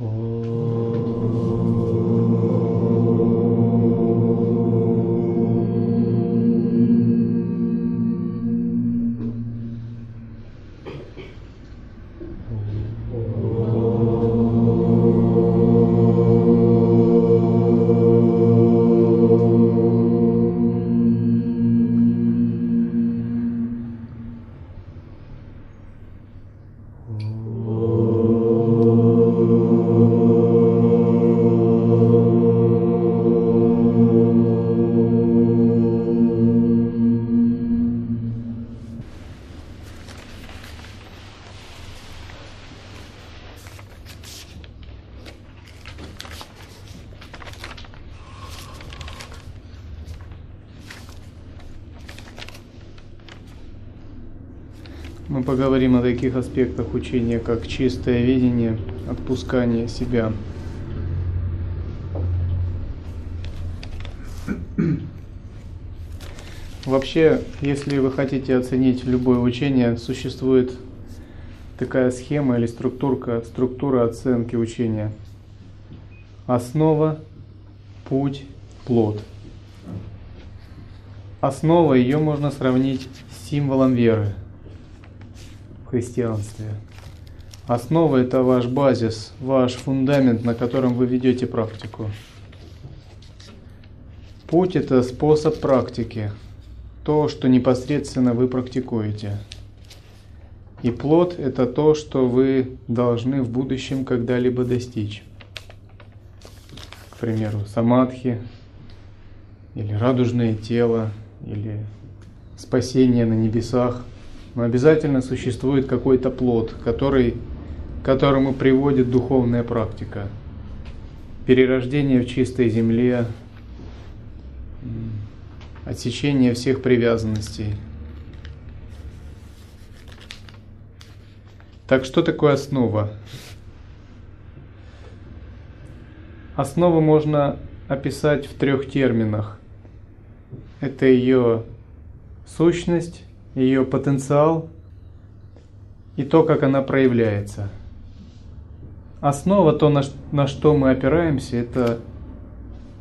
Мы таких аспектах учения, как чистое видение, отпускание себя. Вообще, если вы хотите оценить любое учение, существует такая схема или структурка, структура оценки учения. Основа, путь, плод. Основа ее можно сравнить с символом веры – христианстве. Основа – это ваш базис, ваш фундамент, на котором вы ведете практику. Путь – это способ практики, то, что непосредственно вы практикуете. И плод – это то, что вы должны в будущем когда-либо достичь. К примеру, самадхи, или радужное тело, или спасение на небесах – но обязательно существует какой-то плод, который, к которому приводит духовная практика. Перерождение в чистой земле, отсечение всех привязанностей. Так что такое основа? Основу можно описать в трех терминах. Это ее сущность, ее потенциал и то, как она проявляется. Основа, то, на, что мы опираемся, это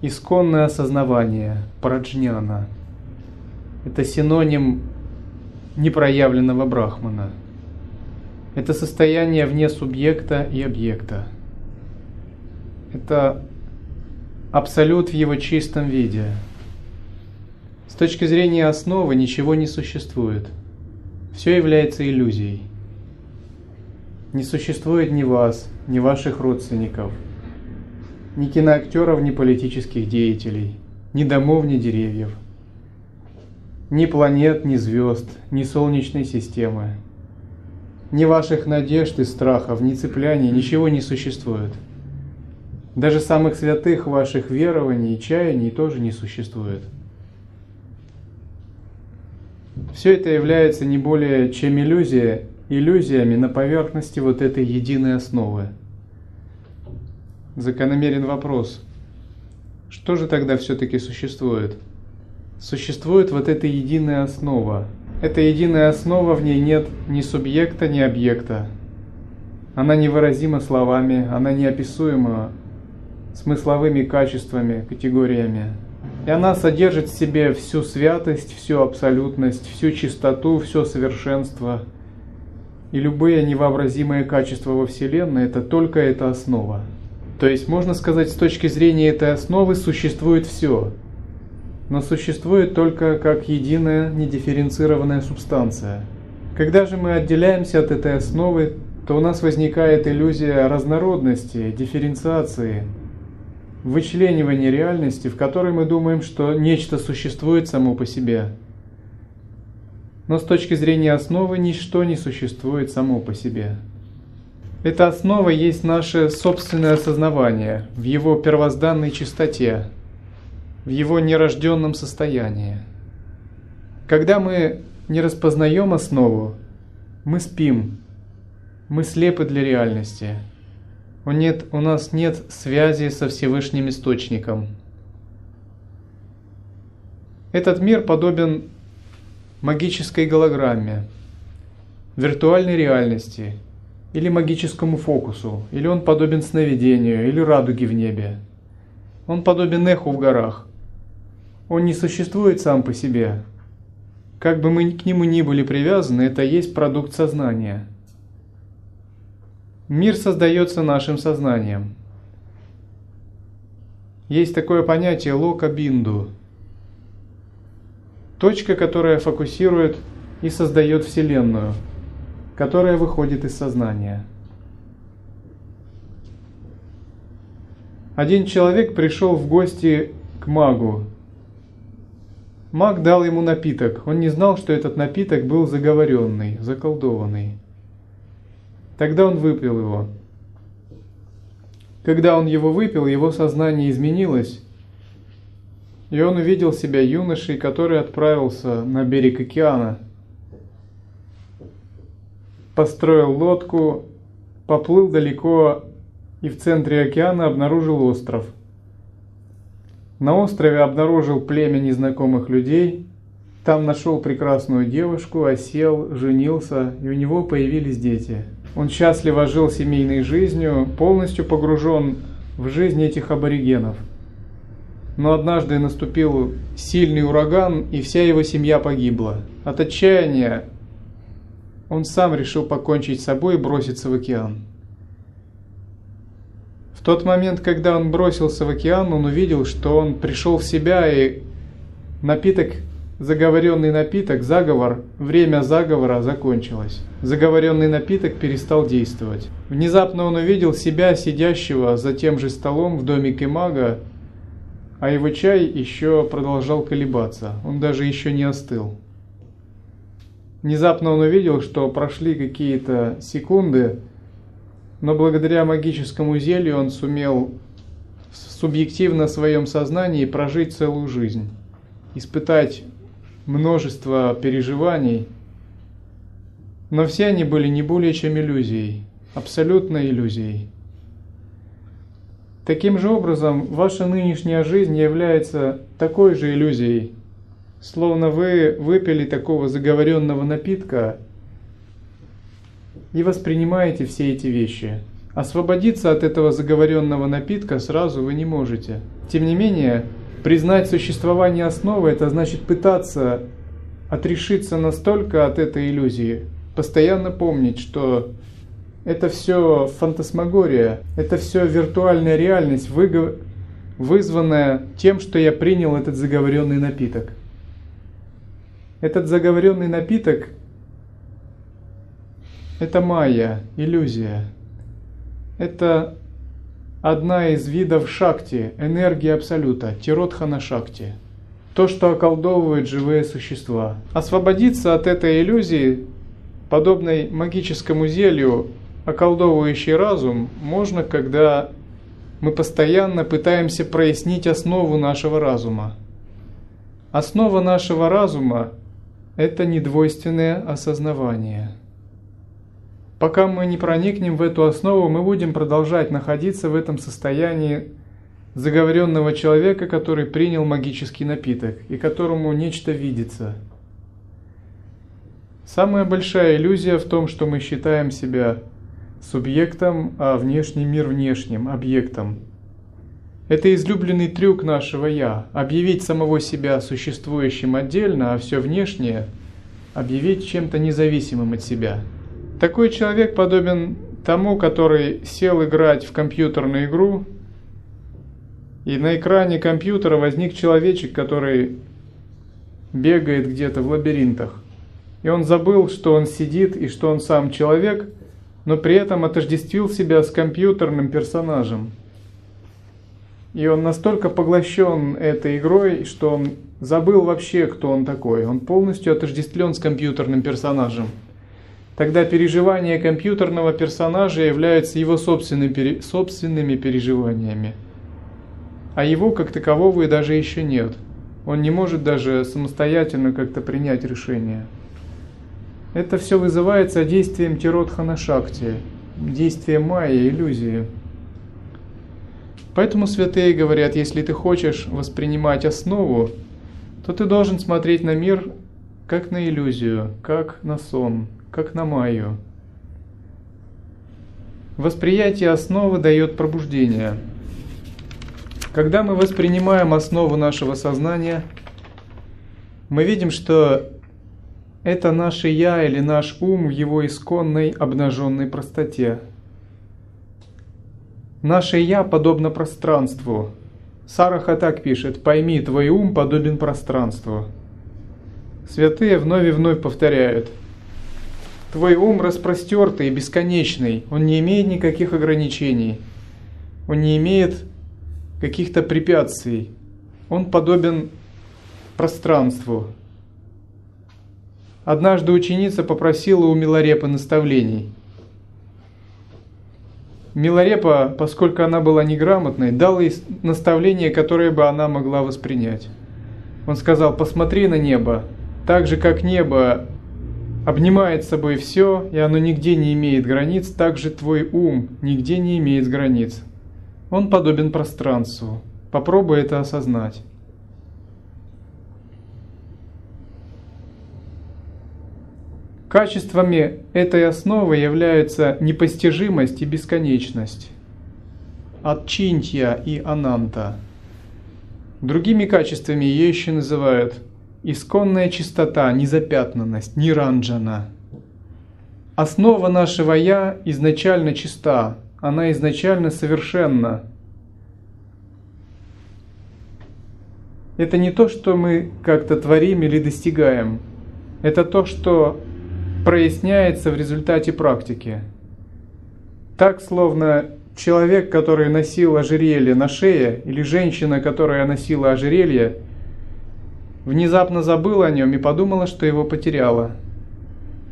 исконное осознавание, праджняна. Это синоним непроявленного брахмана. Это состояние вне субъекта и объекта. Это абсолют в его чистом виде – точки зрения основы ничего не существует. Все является иллюзией. Не существует ни вас, ни ваших родственников, ни киноактеров, ни политических деятелей, ни домов, ни деревьев, ни планет, ни звезд, ни солнечной системы, ни ваших надежд и страхов, ни цепляний, ничего не существует. Даже самых святых ваших верований и чаяний тоже не существует – все это является не более чем иллюзия, иллюзиями на поверхности вот этой единой основы. Закономерен вопрос, что же тогда все-таки существует? Существует вот эта единая основа. Эта единая основа, в ней нет ни субъекта, ни объекта. Она невыразима словами, она неописуема смысловыми качествами, категориями. И она содержит в себе всю святость, всю абсолютность, всю чистоту, все совершенство. И любые невообразимые качества во Вселенной – это только эта основа. То есть, можно сказать, с точки зрения этой основы существует все, но существует только как единая недифференцированная субстанция. Когда же мы отделяемся от этой основы, то у нас возникает иллюзия разнородности, дифференциации – вычленивание реальности, в которой мы думаем, что нечто существует само по себе. Но с точки зрения основы ничто не существует само по себе. Эта основа есть наше собственное осознавание в его первозданной чистоте, в его нерожденном состоянии. Когда мы не распознаем основу, мы спим, мы слепы для реальности – нет, у нас нет связи со Всевышним Источником. Этот мир подобен магической голограмме, виртуальной реальности, или магическому фокусу, или он подобен сновидению, или радуге в небе. Он подобен эху в горах. Он не существует сам по себе. Как бы мы к нему ни были привязаны, это есть продукт сознания. Мир создается нашим сознанием. Есть такое понятие лока-бинду. Точка, которая фокусирует и создает Вселенную – которая выходит из сознания. Один человек пришел в гости к магу. Маг дал ему напиток. Он не знал, что этот напиток был заговоренный, заколдованный. Тогда он выпил его. Когда он его выпил, его сознание изменилось, и он увидел себя юношей, который отправился на берег океана – построил лодку, поплыл далеко и в центре океана обнаружил остров. На острове обнаружил племя незнакомых людей, там нашел прекрасную девушку, осел, женился, и у него появились дети. Он счастливо жил семейной жизнью, полностью погружен в жизнь этих аборигенов. Но однажды наступил сильный ураган, и вся его семья погибла. От отчаяния он сам решил покончить с собой и броситься в океан. В тот момент, когда он бросился в океан, он увидел, что он пришел в себя и напиток, заговоренный напиток, заговор, время заговора закончилось. Заговоренный напиток перестал действовать. Внезапно он увидел себя, сидящего за тем же столом в домике мага, а его чай еще продолжал колебаться, он даже еще не остыл. Внезапно он увидел, что прошли какие-то секунды, но благодаря магическому зелью он сумел субъективно в своем сознании прожить целую жизнь, испытать множество переживаний, но все они были не более чем иллюзией, абсолютной иллюзией. Таким же образом, ваша нынешняя жизнь является такой же иллюзией – Словно вы выпили такого заговоренного напитка и воспринимаете все эти вещи. Освободиться от этого заговоренного напитка сразу вы не можете. Тем не менее, признать существование основы – это значит пытаться отрешиться настолько от этой иллюзии, постоянно помнить, что это все фантасмагория, это все виртуальная реальность, вызванная тем, что я принял этот заговоренный напиток. Этот заговоренный напиток – это майя, иллюзия. Это одна из видов шакти, энергии Абсолюта, тиротхана шакти. То, что околдовывает живые существа. Освободиться от этой иллюзии, подобной магическому зелью, околдовывающий разум, можно, когда мы постоянно пытаемся прояснить основу нашего разума. Основа нашего разума это недвойственное осознавание. Пока мы не проникнем в эту основу, мы будем продолжать находиться в этом состоянии заговоренного человека, который принял магический напиток и которому нечто видится. Самая большая иллюзия в том, что мы считаем себя субъектом, а внешний мир внешним, объектом – это излюбленный трюк нашего «я» – объявить самого себя существующим отдельно, а все внешнее – объявить чем-то независимым от себя. Такой человек подобен тому, который сел играть в компьютерную игру, и на экране компьютера возник человечек, который бегает где-то в лабиринтах. И он забыл, что он сидит и что он сам человек, но при этом отождествил себя с компьютерным персонажем – и он настолько поглощен этой игрой, что он забыл вообще, кто он такой. Он полностью отождествлен с компьютерным персонажем. Тогда переживания компьютерного персонажа являются его собственными, переживаниями. А его как такового и даже еще нет. Он не может даже самостоятельно как-то принять решение. Это все вызывается действием Тиротхана Шакти, действием майя, иллюзии. Поэтому святые говорят, если ты хочешь воспринимать основу, то ты должен смотреть на мир как на иллюзию, как на сон, как на майю. Восприятие основы дает пробуждение. Когда мы воспринимаем основу нашего сознания, мы видим, что это наше «я» или наш ум в его исконной обнаженной простоте. Наше «я» подобно пространству. Сараха так пишет «Пойми, твой ум подобен пространству». Святые вновь и вновь повторяют Твой ум распростертый бесконечный, он не имеет никаких ограничений, он не имеет каких-то препятствий, он подобен пространству, Однажды ученица попросила у Миларепа наставлений. Миларепа, поскольку она была неграмотной, дал ей наставление, которое бы она могла воспринять. Он сказал, посмотри на небо, так же как небо обнимает собой все, и оно нигде не имеет границ, так же твой ум нигде не имеет границ. Он подобен пространству. Попробуй это осознать. Качествами этой основы являются непостижимость и бесконечность, отчинтья и ананта. Другими качествами ее еще называют исконная чистота, незапятнанность, ниранджана. Основа нашего «я» изначально чиста, она изначально совершенна. Это не то, что мы как-то творим или достигаем. Это то, что проясняется в результате практики. Так, словно человек, который носил ожерелье на шее, или женщина, которая носила ожерелье, внезапно забыла о нем и подумала, что его потеряла.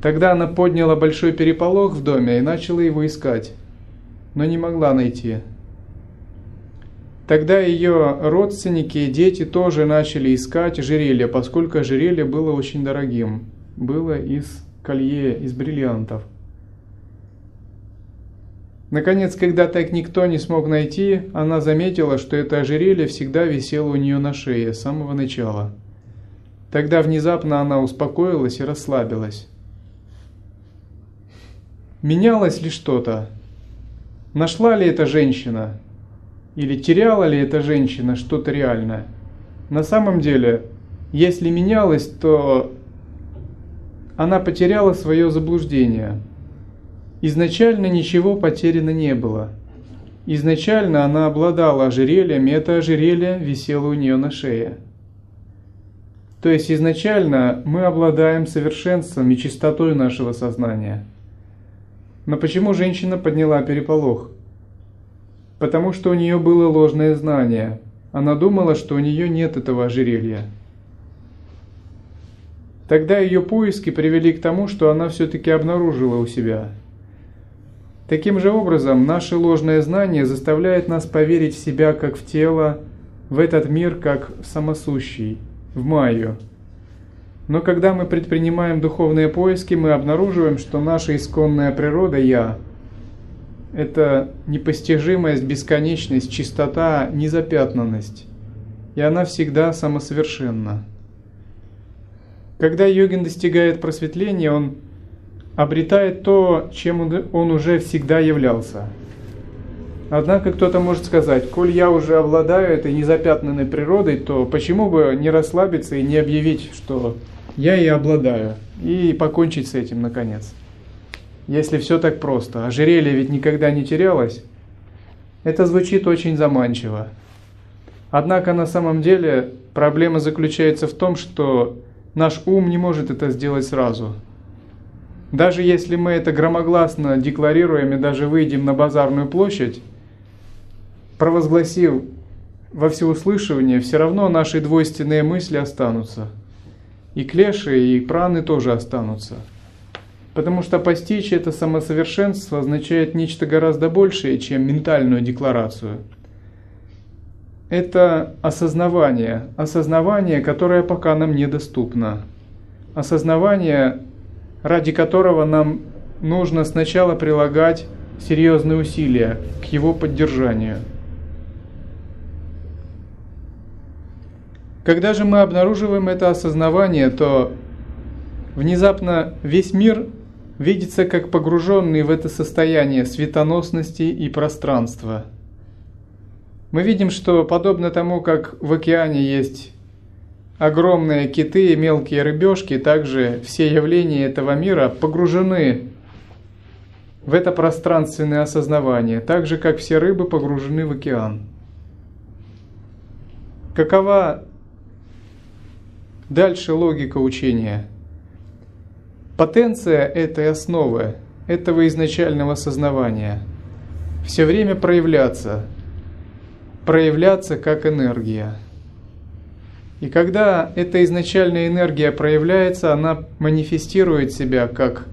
Тогда она подняла большой переполох в доме и начала его искать, но не могла найти. Тогда ее родственники и дети тоже начали искать ожерелье, поскольку ожерелье было очень дорогим. Было из колье из бриллиантов. Наконец, когда так никто не смог найти, она заметила, что это ожерелье всегда висело у нее на шее с самого начала. Тогда внезапно она успокоилась и расслабилась. Менялось ли что-то? Нашла ли эта женщина? Или теряла ли эта женщина что-то реальное? На самом деле, если менялось, то она потеряла свое заблуждение. Изначально ничего потеряно не было. Изначально она обладала ожерельем, и это ожерелье висело у нее на шее. То есть изначально мы обладаем совершенством и чистотой нашего сознания. Но почему женщина подняла переполох? Потому что у нее было ложное знание. Она думала, что у нее нет этого ожерелья. Тогда ее поиски привели к тому, что она все-таки обнаружила у себя. Таким же образом, наше ложное знание заставляет нас поверить в себя как в тело, в этот мир как самосущий, в Майю. Но когда мы предпринимаем духовные поиски, мы обнаруживаем, что наша исконная природа «Я» – это непостижимость, бесконечность, чистота, незапятнанность. И она всегда самосовершенна. Когда йогин достигает просветления, он обретает то, чем он уже всегда являлся. Однако кто-то может сказать, коль я уже обладаю этой незапятнанной природой, то почему бы не расслабиться и не объявить, что я и обладаю, и покончить с этим наконец. Если все так просто, ожерелье ведь никогда не терялось, это звучит очень заманчиво. Однако на самом деле проблема заключается в том, что Наш ум не может это сделать сразу. Даже если мы это громогласно декларируем и даже выйдем на базарную площадь, провозгласив во всеуслышание, все равно наши двойственные мысли останутся. И клеши, и праны тоже останутся. Потому что постичь это самосовершенство означает нечто гораздо большее, чем ментальную декларацию – это осознавание, осознавание, которое пока нам недоступно. Осознавание, ради которого нам нужно сначала прилагать серьезные усилия к его поддержанию. Когда же мы обнаруживаем это осознавание, то внезапно весь мир видится как погруженный в это состояние светоносности и пространства. Мы видим, что подобно тому, как в океане есть огромные киты и мелкие рыбешки, также все явления этого мира погружены в это пространственное осознавание, так же, как все рыбы погружены в океан. Какова дальше логика учения? Потенция этой основы, этого изначального сознавания, все время проявляться, проявляться как энергия – и когда эта изначальная энергия проявляется, она манифестирует себя как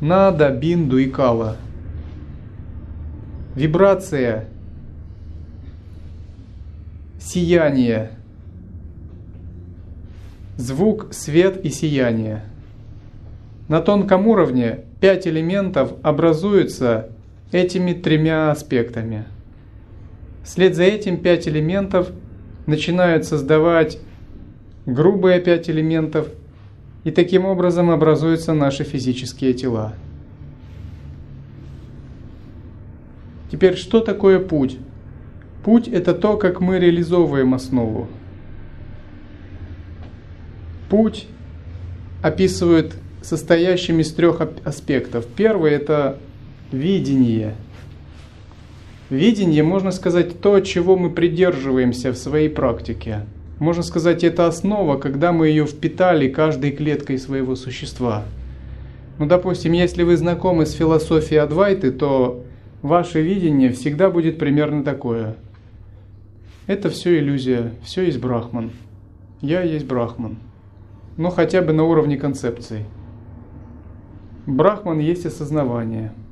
нада, бинду и кала. Вибрация, сияние, звук, свет и сияние. На тонком уровне пять элементов образуются этими тремя аспектами. Вслед за этим пять элементов начинают создавать грубые пять элементов, и таким образом образуются наши физические тела. Теперь, что такое путь? Путь – это то, как мы реализовываем основу. Путь описывает состоящим из трех аспектов. Первый – это видение. Видение, можно сказать, то, чего мы придерживаемся в своей практике – можно сказать, это основа, когда мы ее впитали каждой клеткой своего существа. Ну, допустим, если вы знакомы с философией Адвайты, то ваше видение всегда будет примерно такое. Это все иллюзия, все есть Брахман. Я есть Брахман. Но хотя бы на уровне концепции. Брахман есть осознавание –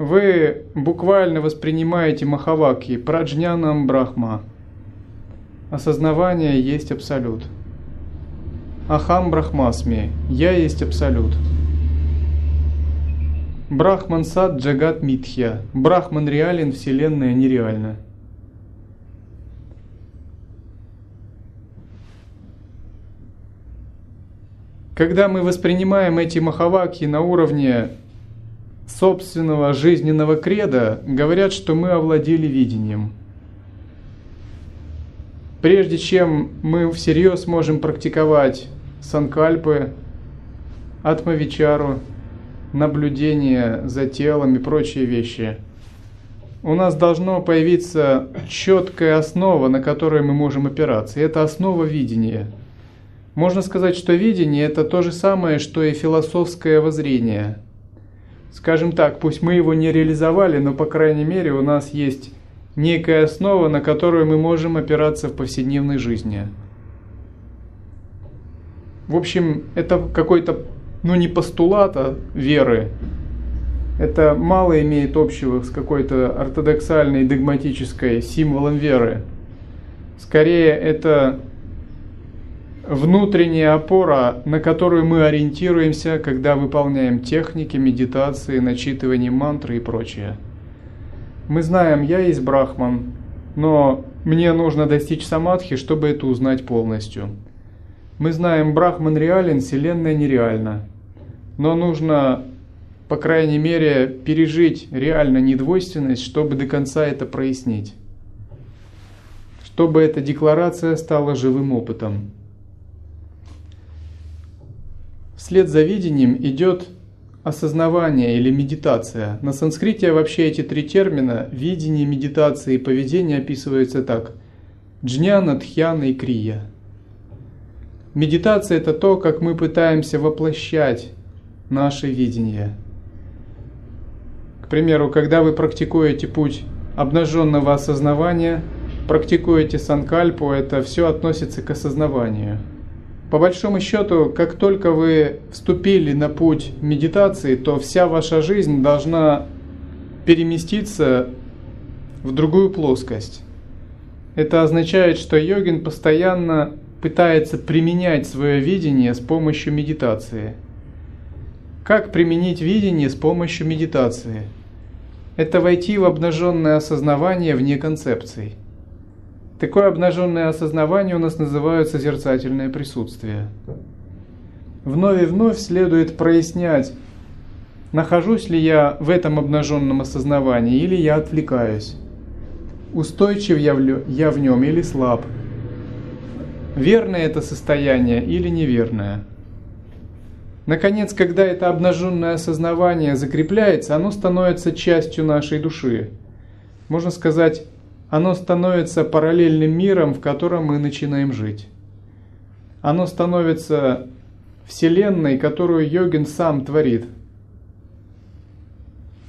Вы буквально воспринимаете Махаваки, праджнянам Брахма. Осознавание есть Абсолют. Ахам Брахмасми, Я есть Абсолют. Брахман Сад Джагат Митхья. Брахман реален, Вселенная нереальна. Когда мы воспринимаем эти махаваки на уровне собственного жизненного креда говорят, что мы овладели видением. Прежде чем мы всерьез можем практиковать санкальпы, атмавичару, наблюдение за телом и прочие вещи, у нас должно появиться четкая основа, на которой мы можем опираться. И это основа видения. Можно сказать, что видение – это то же самое, что и философское воззрение – скажем так, пусть мы его не реализовали, но по крайней мере у нас есть некая основа, на которую мы можем опираться в повседневной жизни. В общем, это какой-то, ну не постулат, а веры. Это мало имеет общего с какой-то ортодоксальной, догматической символом веры. Скорее, это внутренняя опора, на которую мы ориентируемся, когда выполняем техники, медитации, начитывание мантры и прочее. Мы знаем, я есть брахман, но мне нужно достичь самадхи, чтобы это узнать полностью. Мы знаем, брахман реален, вселенная нереальна. Но нужно, по крайней мере, пережить реально недвойственность, чтобы до конца это прояснить. Чтобы эта декларация стала живым опытом. Вслед за видением идет осознавание или медитация. На санскрите вообще эти три термина – видение, медитация и поведение описываются так – джняна, тхьяна и крия. Медитация – это то, как мы пытаемся воплощать наше видение. К примеру, когда вы практикуете путь обнаженного осознавания, практикуете санкальпу, это все относится к осознаванию – по большому счету, как только вы вступили на путь медитации, то вся ваша жизнь должна переместиться в другую плоскость. Это означает, что йогин постоянно пытается применять свое видение с помощью медитации. Как применить видение с помощью медитации? Это войти в обнаженное осознавание вне концепций – Такое обнаженное осознавание у нас называют созерцательное присутствие. вновь и вновь следует прояснять, нахожусь ли я в этом обнаженном осознавании или я отвлекаюсь, устойчив я в нем или слаб, верное это состояние или неверное. Наконец, когда это обнаженное осознавание закрепляется, оно становится частью нашей души. Можно сказать, оно становится параллельным миром, в котором мы начинаем жить. Оно становится вселенной, которую йогин сам творит,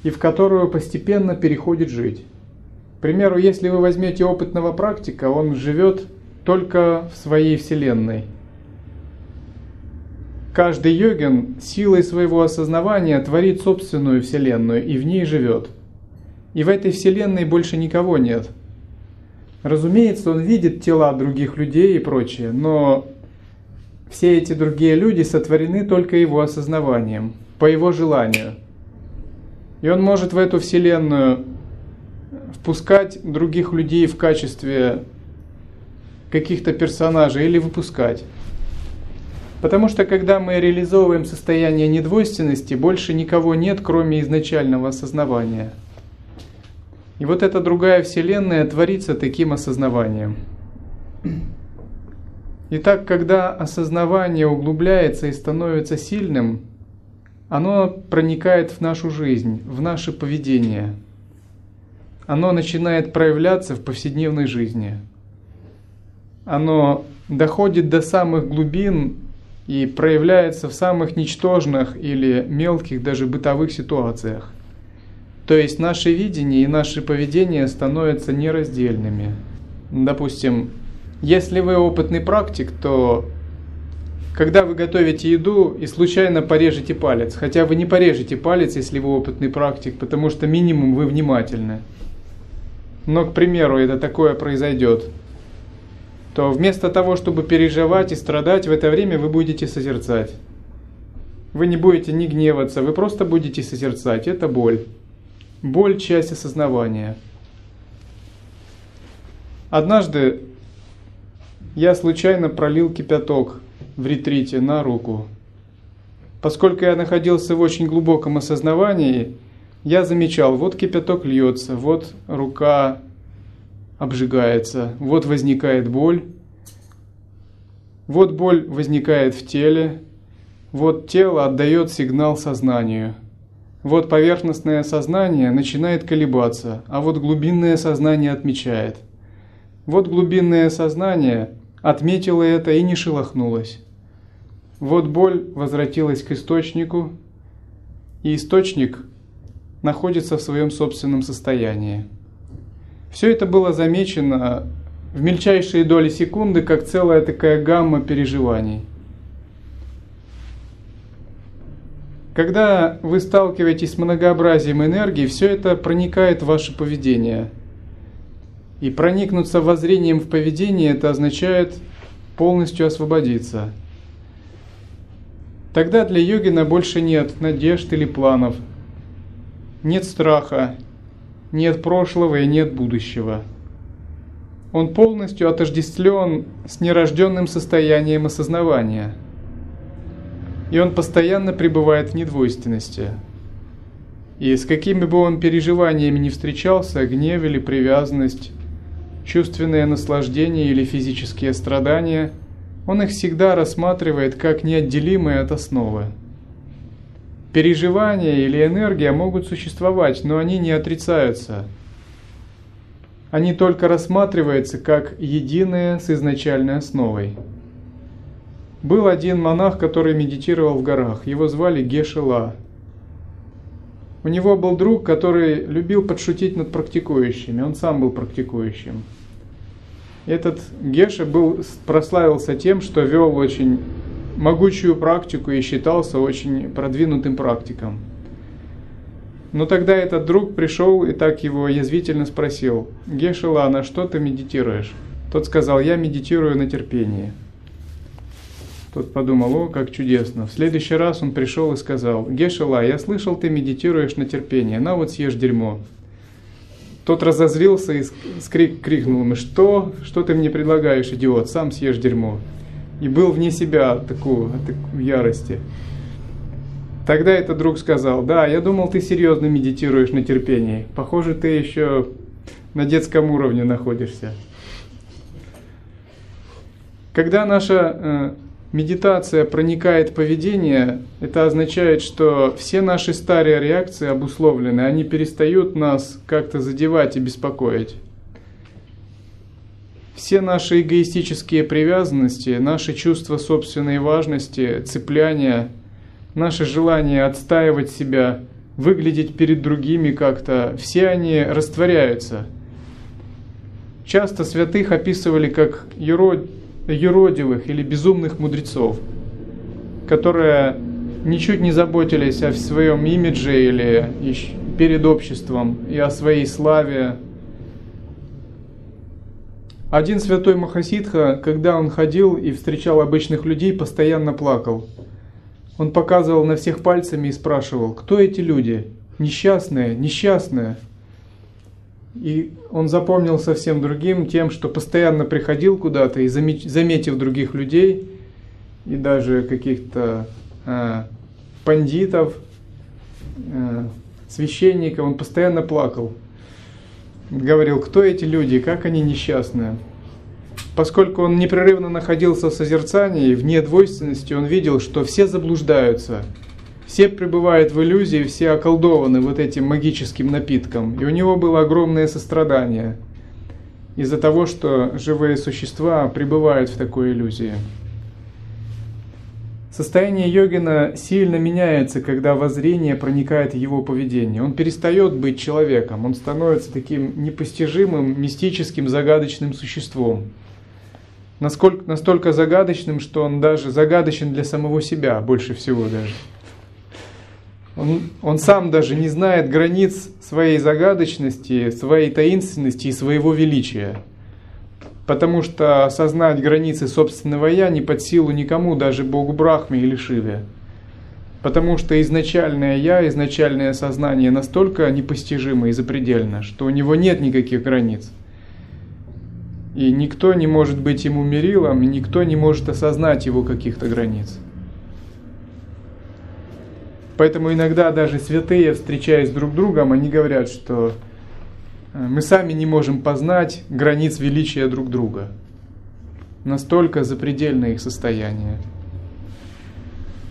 и в которую постепенно переходит жить. К примеру, если вы возьмете опытного практика, он живет только в своей вселенной. Каждый йогин силой своего осознавания творит собственную вселенную и в ней живет. И в этой вселенной больше никого нет – Разумеется, он видит тела других людей и прочее, но все эти другие люди сотворены только его осознаванием, по его желанию. И он может в эту вселенную впускать других людей в качестве каких-то персонажей или выпускать. Потому что когда мы реализовываем состояние недвойственности, больше никого нет, кроме изначального осознавания – и вот эта другая вселенная творится таким осознаванием. Итак, когда осознавание углубляется и становится сильным, оно проникает в нашу жизнь, в наше поведение. Оно начинает проявляться в повседневной жизни. Оно доходит до самых глубин и проявляется в самых ничтожных или мелких даже бытовых ситуациях – то есть наше видение и наше поведение становятся нераздельными. Допустим, если вы опытный практик, то когда вы готовите еду и случайно порежете палец, хотя вы не порежете палец, если вы опытный практик, потому что минимум вы внимательны. Но, к примеру, это такое произойдет, то вместо того, чтобы переживать и страдать, в это время вы будете созерцать. Вы не будете не гневаться, вы просто будете созерцать. Это боль. Боль – часть осознавания. Однажды я случайно пролил кипяток в ретрите на руку. Поскольку я находился в очень глубоком осознавании, я замечал, вот кипяток льется, вот рука обжигается, вот возникает боль, вот боль возникает в теле, вот тело отдает сигнал сознанию – вот поверхностное сознание начинает колебаться, а вот глубинное сознание отмечает. Вот глубинное сознание отметило это и не шелохнулось. Вот боль возвратилась к источнику, и источник находится в своем собственном состоянии. Все это было замечено в мельчайшие доли секунды, как целая такая гамма переживаний. Когда вы сталкиваетесь с многообразием энергии, все это проникает в ваше поведение. И проникнуться воззрением в поведение это означает полностью освободиться. Тогда для йогина больше нет надежд или планов, нет страха, нет прошлого и нет будущего. Он полностью отождествлен с нерожденным состоянием осознавания – и он постоянно пребывает в недвойственности. И с какими бы он переживаниями ни встречался, гнев или привязанность, чувственное наслаждение или физические страдания, он их всегда рассматривает как неотделимые от основы. Переживания или энергия могут существовать, но они не отрицаются. Они только рассматриваются как единые с изначальной основой. Был один монах, который медитировал в горах. Его звали Гешела. У него был друг, который любил подшутить над практикующими. Он сам был практикующим. Этот Геша был, прославился тем, что вел очень могучую практику и считался очень продвинутым практиком. Но тогда этот друг пришел и так его язвительно спросил, «Гешела, на что ты медитируешь?» Тот сказал, «Я медитирую на терпение». Тот подумал, о, как чудесно. В следующий раз он пришел и сказал, Гешела, я слышал, ты медитируешь на терпение, на вот съешь дерьмо. Тот разозлился и скрик, крикнул ему, что? Что ты мне предлагаешь, идиот, сам съешь дерьмо. и был вне себя от такой, от такой ярости. Тогда этот друг сказал, да, я думал, ты серьезно медитируешь на терпении. Похоже, ты еще на детском уровне находишься. Когда наша э, медитация проникает в поведение, это означает, что все наши старые реакции обусловлены, они перестают нас как-то задевать и беспокоить. Все наши эгоистические привязанности, наши чувства собственной важности, цепляния, наше желание отстаивать себя, выглядеть перед другими как-то, все они растворяются. Часто святых описывали как ерод юродивых или безумных мудрецов, которые ничуть не заботились о своем имидже или перед обществом и о своей славе. Один святой Махасидха, когда он ходил и встречал обычных людей, постоянно плакал. Он показывал на всех пальцами и спрашивал, кто эти люди? Несчастные, несчастные. И он запомнил совсем другим тем, что постоянно приходил куда-то и заметив других людей, и даже каких-то э, пандитов, э, священников, он постоянно плакал. Говорил, кто эти люди, как они несчастные. Поскольку он непрерывно находился в созерцании, вне двойственности, он видел, что все заблуждаются – все пребывают в иллюзии, все околдованы вот этим магическим напитком. И у него было огромное сострадание из-за того, что живые существа пребывают в такой иллюзии. Состояние йогина сильно меняется, когда воззрение проникает в его поведение. Он перестает быть человеком, он становится таким непостижимым, мистическим, загадочным существом. Насколько, настолько загадочным, что он даже загадочен для самого себя, больше всего даже. Он, он сам даже не знает границ своей загадочности, своей таинственности и своего величия. Потому что осознать границы собственного «я» не под силу никому, даже Богу Брахме или Шиве. Потому что изначальное «я», изначальное сознание настолько непостижимо и запредельно, что у него нет никаких границ. И никто не может быть ему мерилом, и никто не может осознать его каких-то границ. Поэтому иногда даже святые, встречаясь друг с другом, они говорят, что э, мы сами не можем познать границ величия друг друга. Настолько запредельное их состояние.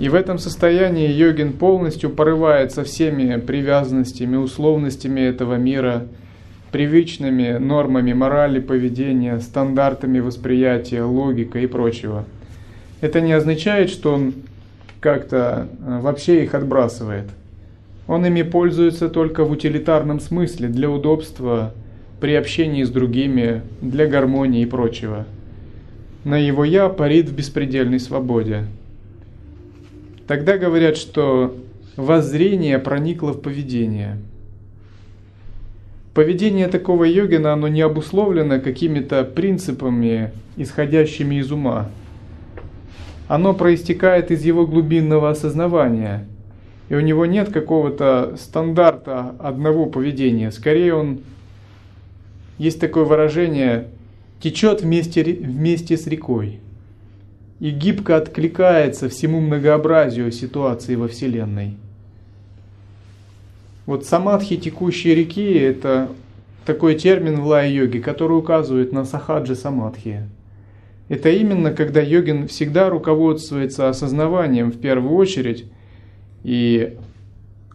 И в этом состоянии йогин полностью порывает со всеми привязанностями, условностями этого мира, привычными нормами морали, поведения, стандартами восприятия, логикой и прочего. Это не означает, что он как-то э, вообще их отбрасывает. Он ими пользуется только в утилитарном смысле, для удобства, при общении с другими, для гармонии и прочего. На его «я» парит в беспредельной свободе. Тогда говорят, что воззрение проникло в поведение. Поведение такого йогина, оно не обусловлено какими-то принципами, исходящими из ума – оно проистекает из его глубинного осознавания. И у него нет какого-то стандарта одного поведения. Скорее он, есть такое выражение, течет вместе, вместе с рекой. И гибко откликается всему многообразию ситуации во Вселенной. Вот самадхи текущей реки – это такой термин в лай-йоге, который указывает на сахаджи самадхи. Это именно когда йогин всегда руководствуется осознаванием в первую очередь, и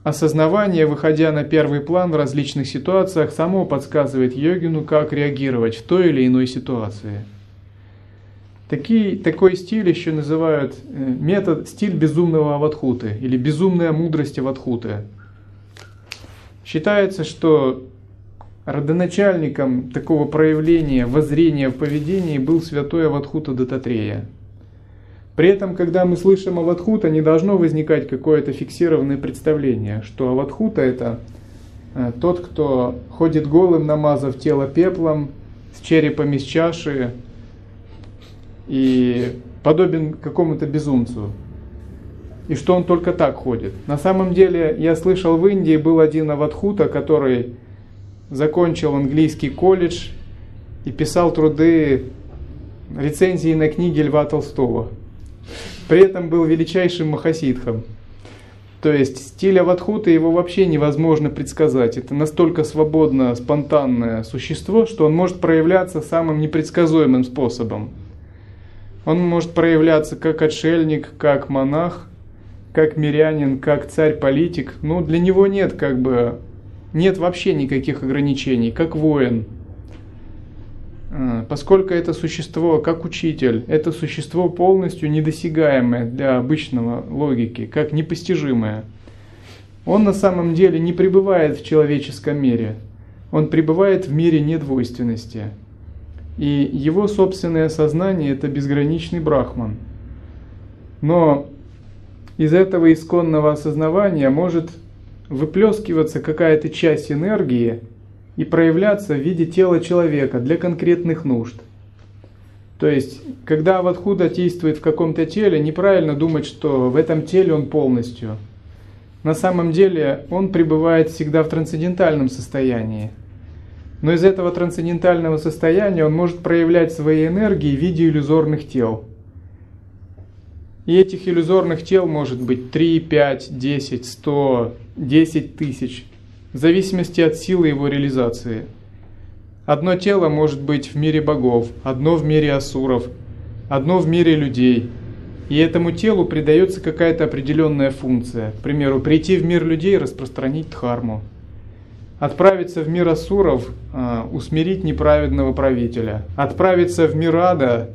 осознавание, выходя на первый план в различных ситуациях, само подсказывает йогину, как реагировать в той или иной ситуации. Такие, такой стиль еще называют э, метод, стиль безумного аватхуты или безумная мудрость аватхуты. Считается, что Родоначальником такого проявления воззрения в поведении был святой Аватхута Дататрея. При этом, когда мы слышим Аватхута, не должно возникать какое-то фиксированное представление, что Аватхута это э, тот, кто ходит голым, намазав тело пеплом, с черепом из чаши и подобен какому-то безумцу. И что он только так ходит. На самом деле, я слышал, в Индии был один Аватхута, который закончил английский колледж и писал труды рецензии на книги Льва Толстого. При этом был величайшим махасидхом. То есть стиль Аватхута его вообще невозможно предсказать. Это настолько свободно, спонтанное существо, что он может проявляться самым непредсказуемым способом. Он может проявляться как отшельник, как монах, как мирянин, как царь-политик. Но для него нет как бы нет вообще никаких ограничений, как воин. А, поскольку это существо, как учитель, это существо полностью недосягаемое для обычного логики, как непостижимое. Он на самом деле не пребывает в человеческом мире, он пребывает в мире недвойственности. И его собственное сознание – это безграничный брахман. Но из этого исконного осознавания может выплескиваться какая-то часть энергии – и проявляться в виде тела человека для конкретных нужд. То есть, когда Аватхуда действует в каком-то теле, неправильно думать, что в этом теле он полностью. На самом деле он пребывает всегда в трансцендентальном состоянии. Но из этого трансцендентального состояния он может проявлять свои энергии в виде иллюзорных тел. И этих иллюзорных тел может быть 3, 5, 10, 100, 10 тысяч в зависимости от силы его реализации. Одно тело может быть в мире богов, одно в мире асуров, одно в мире людей. И этому телу придается какая-то определенная функция. К примеру, прийти в мир людей и распространить дхарму. Отправиться в мир асуров, а, усмирить неправедного правителя. Отправиться в мир ада,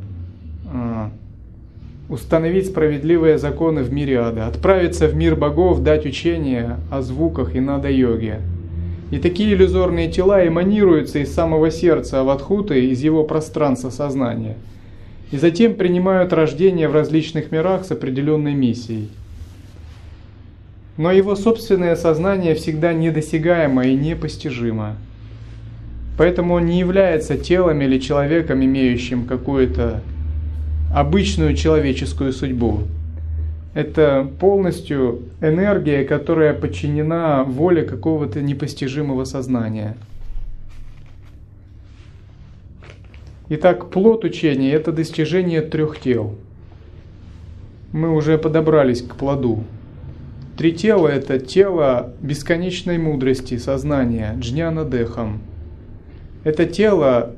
установить справедливые законы в мире ада, отправиться в мир богов, дать учение о звуках и нада-йоге. И такие иллюзорные тела эманируются из самого сердца Аватхуты, из его пространства сознания, и затем принимают рождение в различных мирах с определенной миссией. Но его собственное сознание всегда недосягаемо и непостижимо. Поэтому он не является телом или человеком, имеющим какую-то обычную человеческую судьбу. Это полностью энергия, которая подчинена воле какого-то непостижимого сознания. Итак, плод учения – это достижение трех тел. Мы уже подобрались к плоду. Три тела – это тело бесконечной мудрости, сознания, джняна дехам. Это тело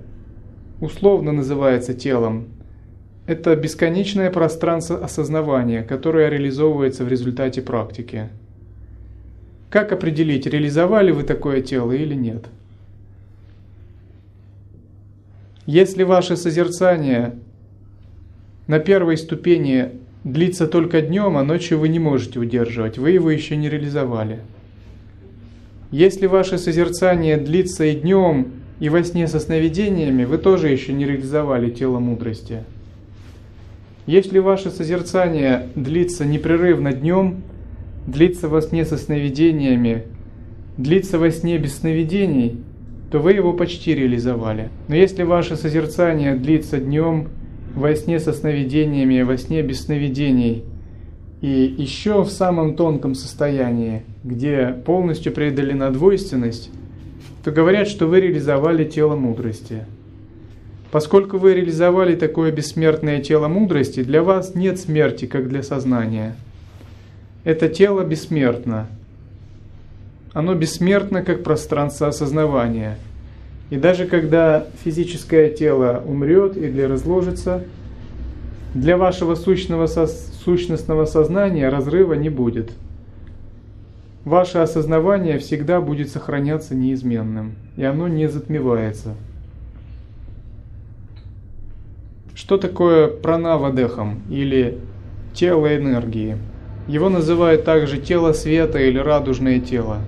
условно называется телом, это бесконечное пространство осознавания, которое реализовывается в результате практики. Как определить, реализовали вы такое тело или нет? Если ваше созерцание на первой ступени длится только днем, а ночью вы не можете удерживать, вы его еще не реализовали. Если ваше созерцание длится и днем, и во сне со сновидениями, вы тоже еще не реализовали тело мудрости. Если ваше созерцание длится непрерывно днем, длится во сне со сновидениями, длится во сне без сновидений, то вы его почти реализовали. Но если ваше созерцание длится днем, во сне со сновидениями, во сне без сновидений, и еще в самом тонком состоянии, где полностью преодолена двойственность, то говорят, что вы реализовали тело мудрости – Поскольку вы реализовали такое бессмертное тело мудрости, для вас нет смерти, как для сознания. Это тело бессмертно. Оно бессмертно, как пространство осознавания. И даже когда физическое тело умрет или разложится, для вашего сущного со сущностного сознания разрыва не будет. Ваше осознавание всегда будет сохраняться неизменным, и оно не затмевается. Что такое пранавадехам или тело энергии? Его называют также тело света или радужное тело.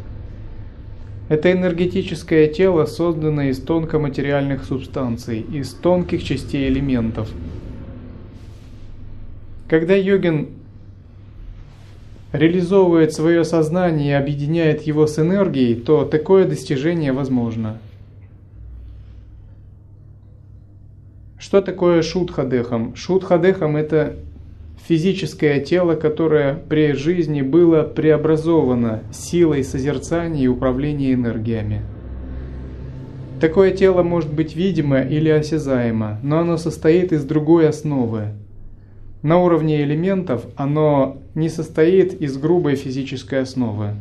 Это энергетическое тело, созданное из тонкоматериальных субстанций, из тонких частей элементов. Когда йогин реализовывает свое сознание и объединяет его с энергией, то такое достижение возможно – Что такое шутхадехам? Шутхадехам – это физическое тело, которое при жизни было преобразовано силой созерцания и управления энергиями. Такое тело может быть видимо или осязаемо, но оно состоит из другой основы. На уровне элементов оно не состоит из грубой физической основы.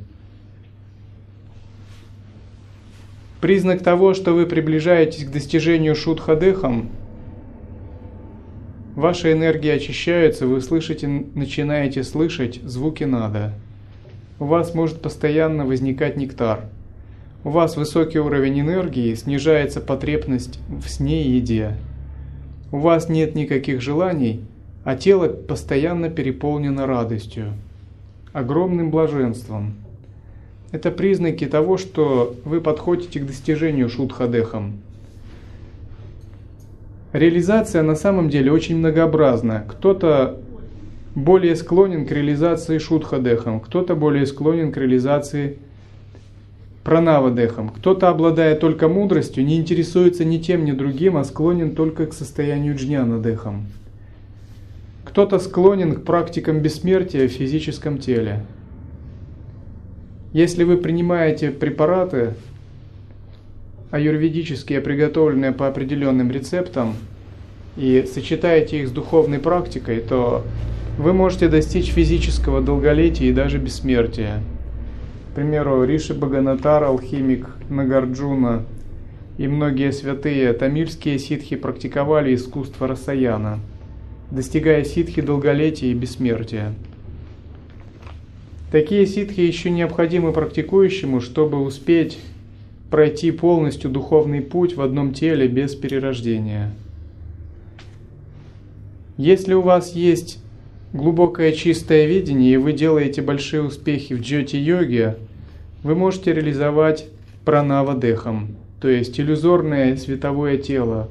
Признак того, что вы приближаетесь к достижению шутхадехам, ваша энергия очищается, вы слышите, начинаете слышать звуки нада. У вас может постоянно возникать нектар. У вас высокий уровень энергии, снижается потребность в сне и еде. У вас нет никаких желаний, а тело постоянно переполнено радостью, огромным блаженством – это признаки того, что вы подходите к достижению шутхадехам. Реализация на самом деле очень многообразна. Кто-то более склонен к реализации шутхадехам, кто-то более склонен к реализации пранавадехам, кто-то, обладая только мудростью, не интересуется ни тем, ни другим, а склонен только к состоянию джнянадехам. Кто-то склонен к практикам бессмертия в физическом теле. Если вы принимаете препараты, аюрведические, приготовленные по определенным рецептам, и сочетаете их с духовной практикой, то вы можете достичь физического долголетия и даже бессмертия. К примеру, Риши Баганатар, алхимик Нагарджуна и многие святые тамильские ситхи практиковали искусство Расаяна, достигая ситхи долголетия и бессмертия. Такие ситхи еще необходимы практикующему, чтобы успеть пройти полностью духовный путь в одном теле без перерождения. Если у вас есть глубокое чистое видение и вы делаете большие успехи в джоти-йоге, вы можете реализовать пранава-дехам, то есть иллюзорное световое тело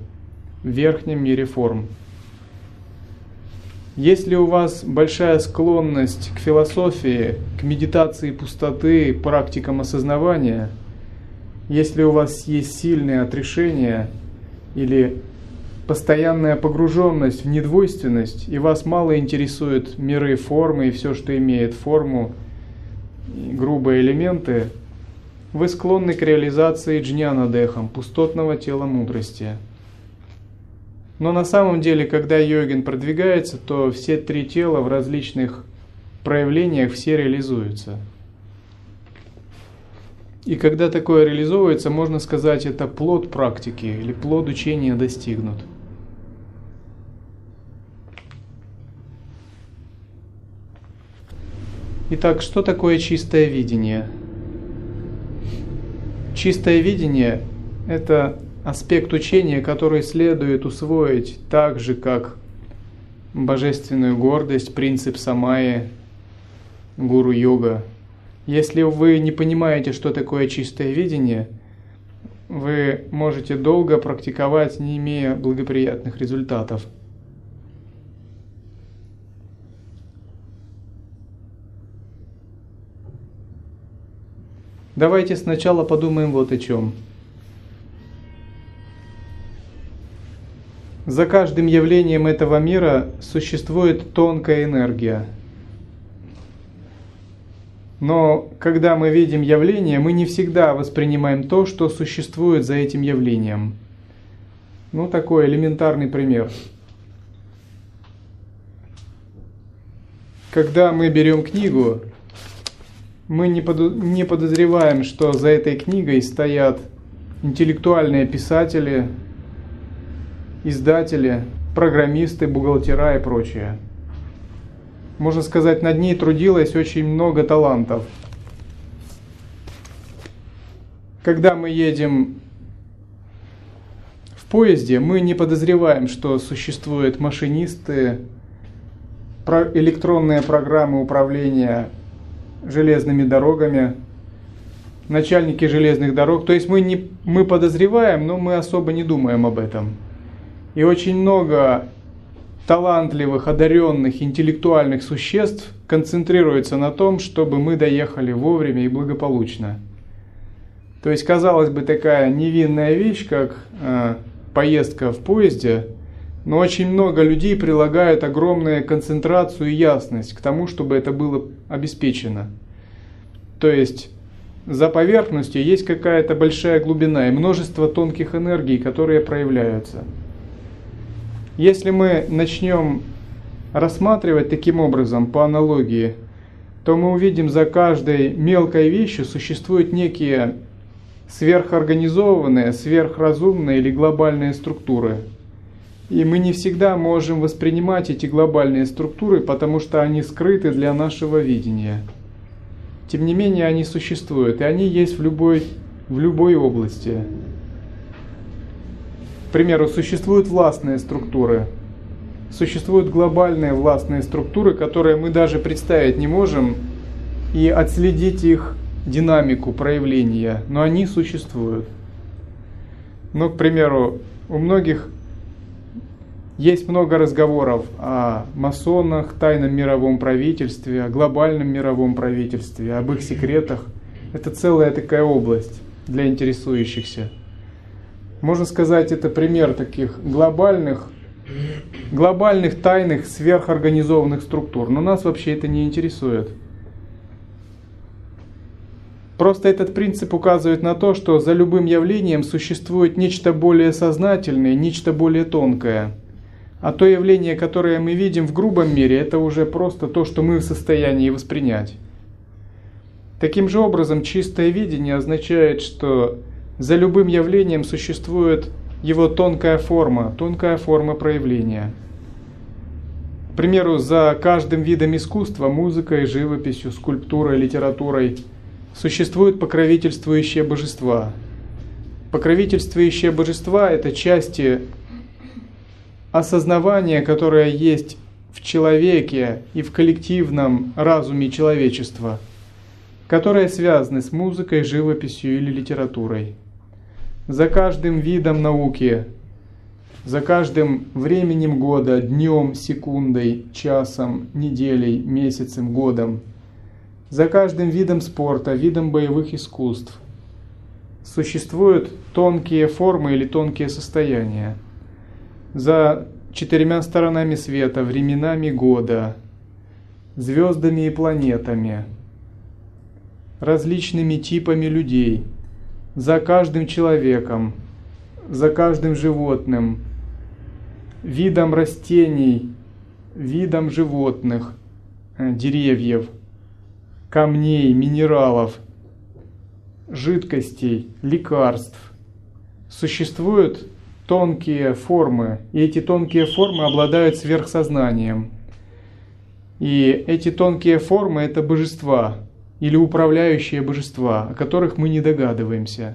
в верхнем мире форм – если у вас большая склонность к философии, к медитации пустоты, практикам осознавания, если у вас есть сильное отрешение или постоянная погруженность в недвойственность, и вас мало интересуют миры формы и все, что имеет форму, грубые элементы, вы склонны к реализации джняна дехам, пустотного тела мудрости – но на самом деле, когда йогин продвигается, то все три тела в различных проявлениях все реализуются. И когда такое реализовывается, можно сказать, это плод практики или плод учения достигнут. Итак, что такое чистое видение? Чистое видение – это аспект учения, который следует усвоить так же, как божественную гордость, принцип самаи, гуру йога. Если вы не понимаете, что такое чистое видение, вы можете долго практиковать, не имея благоприятных результатов. Давайте сначала подумаем вот о чем – За каждым явлением этого мира существует тонкая энергия. Но когда мы видим явление, мы не всегда воспринимаем то, что существует за этим явлением. Ну, такой элементарный пример. Когда мы берем книгу, мы не подозреваем, что за этой книгой стоят интеллектуальные писатели, издатели, программисты, бухгалтера и прочее. Можно сказать, над ней трудилось очень много талантов. Когда мы едем в поезде, мы не подозреваем, что существуют машинисты, электронные программы управления железными дорогами, начальники железных дорог. То есть мы, не, мы подозреваем, но мы особо не думаем об этом. И очень много талантливых, одаренных, интеллектуальных существ концентрируется на том, чтобы мы доехали вовремя и благополучно. То есть, казалось бы, такая невинная вещь, как э, поездка в поезде, но очень много людей прилагают огромную концентрацию и ясность к тому, чтобы это было обеспечено. То есть, за поверхностью есть какая-то большая глубина и множество тонких энергий, которые проявляются. Если мы начнем рассматривать таким образом, по аналогии, то мы увидим, за каждой мелкой вещью существуют некие сверхорганизованные, сверхразумные или глобальные структуры. И мы не всегда можем воспринимать эти глобальные структуры, потому что они скрыты для нашего видения. Тем не менее, они существуют, и они есть в любой, в любой области. К примеру, существуют властные структуры. Существуют глобальные властные структуры, которые мы даже представить не можем, и отследить их динамику проявления, но они существуют. Ну, к примеру, у многих есть много разговоров о масонах, тайном мировом правительстве, о глобальном мировом правительстве, об их секретах. Это целая такая область для интересующихся. Можно сказать, это пример таких глобальных, глобальных тайных сверхорганизованных структур. Но нас вообще это не интересует. Просто этот принцип указывает на то, что за любым явлением существует нечто более сознательное, нечто более тонкое. А то явление, которое мы видим в грубом мире, это уже просто то, что мы в состоянии воспринять. Таким же образом, чистое видение означает, что за любым явлением существует его тонкая форма, тонкая форма проявления. К примеру, за каждым видом искусства, музыкой, живописью, скульптурой, литературой – существуют покровительствующие божества. Покровительствующие божества – это части осознавания, которое есть в человеке и в коллективном разуме человечества, которые связаны с музыкой, живописью или литературой. За каждым видом науки, за каждым временем года, днем, секундой, часом, неделей, месяцем, годом – за каждым видом спорта, видом боевых искусств существуют тонкие формы или тонкие состояния. За четырьмя сторонами света, временами года, звездами и планетами, различными типами людей, за каждым человеком, за каждым животным, видом растений, видом животных, э, деревьев – камней, минералов, жидкостей, лекарств. Существуют тонкие формы, и эти тонкие формы обладают сверхсознанием. И эти тонкие формы – это божества или управляющие божества, о которых мы не догадываемся.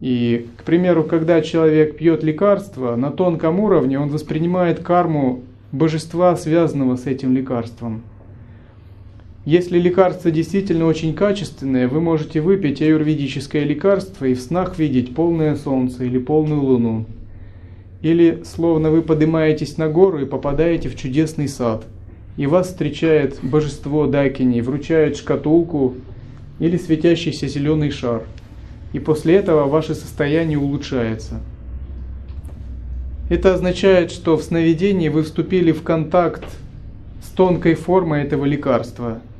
И, к примеру, когда человек пьет лекарство, на тонком уровне он воспринимает карму божества, связанного с этим лекарством – если лекарство действительно очень качественное, вы можете выпить аюрведическое лекарство и в снах видеть полное солнце или полную луну. Или словно вы поднимаетесь на гору и попадаете в чудесный сад, и вас встречает божество Дакини, вручает шкатулку или светящийся зеленый шар. И после этого ваше состояние улучшается. Это означает, что в сновидении вы вступили в контакт с тонкой формой этого лекарства –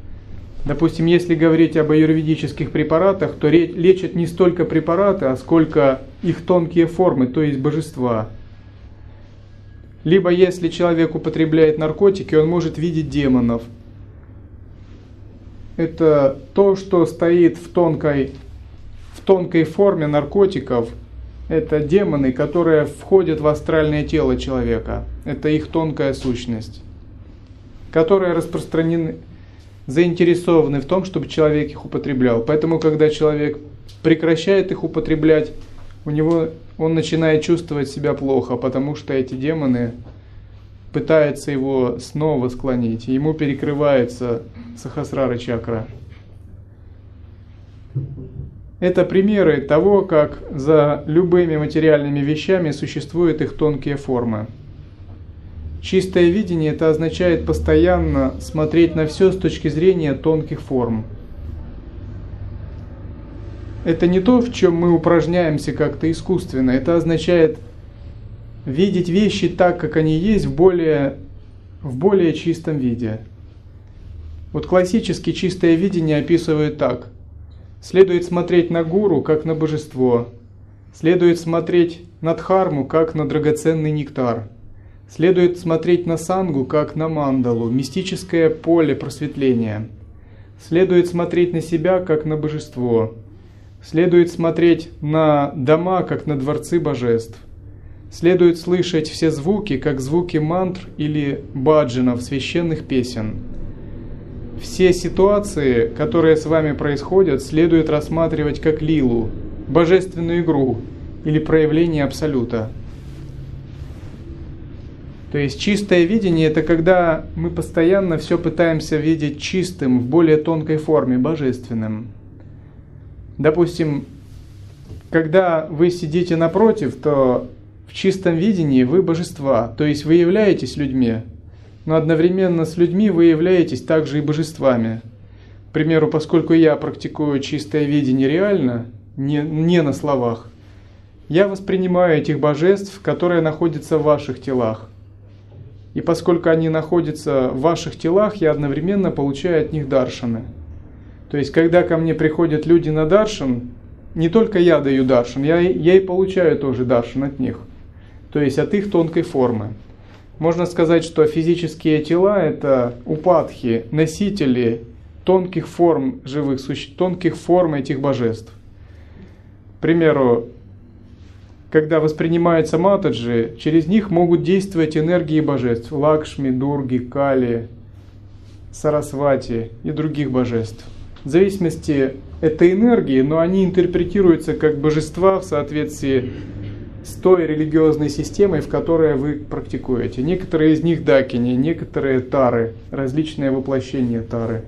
Допустим, если говорить об аюрведических препаратах, то лечат не столько препараты, а сколько их тонкие формы, то есть божества. Либо если человек употребляет наркотики, он может видеть демонов. Это то, что стоит в тонкой, в тонкой форме наркотиков. Это демоны, которые входят в астральное тело человека. Это их тонкая сущность, которая распространены, заинтересованы в том, чтобы человек их употреблял. Поэтому, когда человек прекращает их употреблять, у него он начинает чувствовать себя плохо, потому что эти демоны пытаются его снова склонить, ему перекрывается сахасрара чакра. Это примеры того, как за любыми материальными вещами существуют их тонкие формы. Чистое видение это означает постоянно смотреть на все с точки зрения тонких форм. Это не то, в чем мы упражняемся как-то искусственно. Это означает видеть вещи так, как они есть, в более, в более чистом виде. Вот классически чистое видение описывают так. Следует смотреть на гуру, как на божество. Следует смотреть на дхарму, как на драгоценный нектар. Следует смотреть на сангу, как на мандалу, мистическое поле просветления. Следует смотреть на себя, как на божество. Следует смотреть на дома, как на дворцы божеств. Следует слышать все звуки, как звуки мантр или баджинов, священных песен. Все ситуации, которые с вами происходят, следует рассматривать как лилу, божественную игру или проявление абсолюта. То есть чистое видение – это когда мы постоянно все пытаемся видеть чистым, в более тонкой форме, божественным. Допустим, когда вы сидите напротив, то в чистом видении вы божества, то есть вы являетесь людьми, но одновременно с людьми вы являетесь также и божествами. К примеру, поскольку я практикую чистое видение реально, не, не на словах, я воспринимаю этих божеств, которые находятся в ваших телах. И поскольку они находятся в ваших телах, я одновременно получаю от них даршаны. То есть, когда ко мне приходят люди на даршан, не только я даю даршан, я, я и получаю тоже даршан от них то есть от их тонкой формы. Можно сказать, что физические тела – это упадхи, носители тонких форм живых существ, тонких форм этих божеств. К примеру, когда воспринимаются матаджи, через них могут действовать энергии божеств – Лакшми, Дурги, Кали, Сарасвати и других божеств. В зависимости этой энергии, но они интерпретируются как божества в соответствии с той религиозной системой, в которой вы практикуете. Некоторые из них дакини, некоторые тары, различные воплощения тары.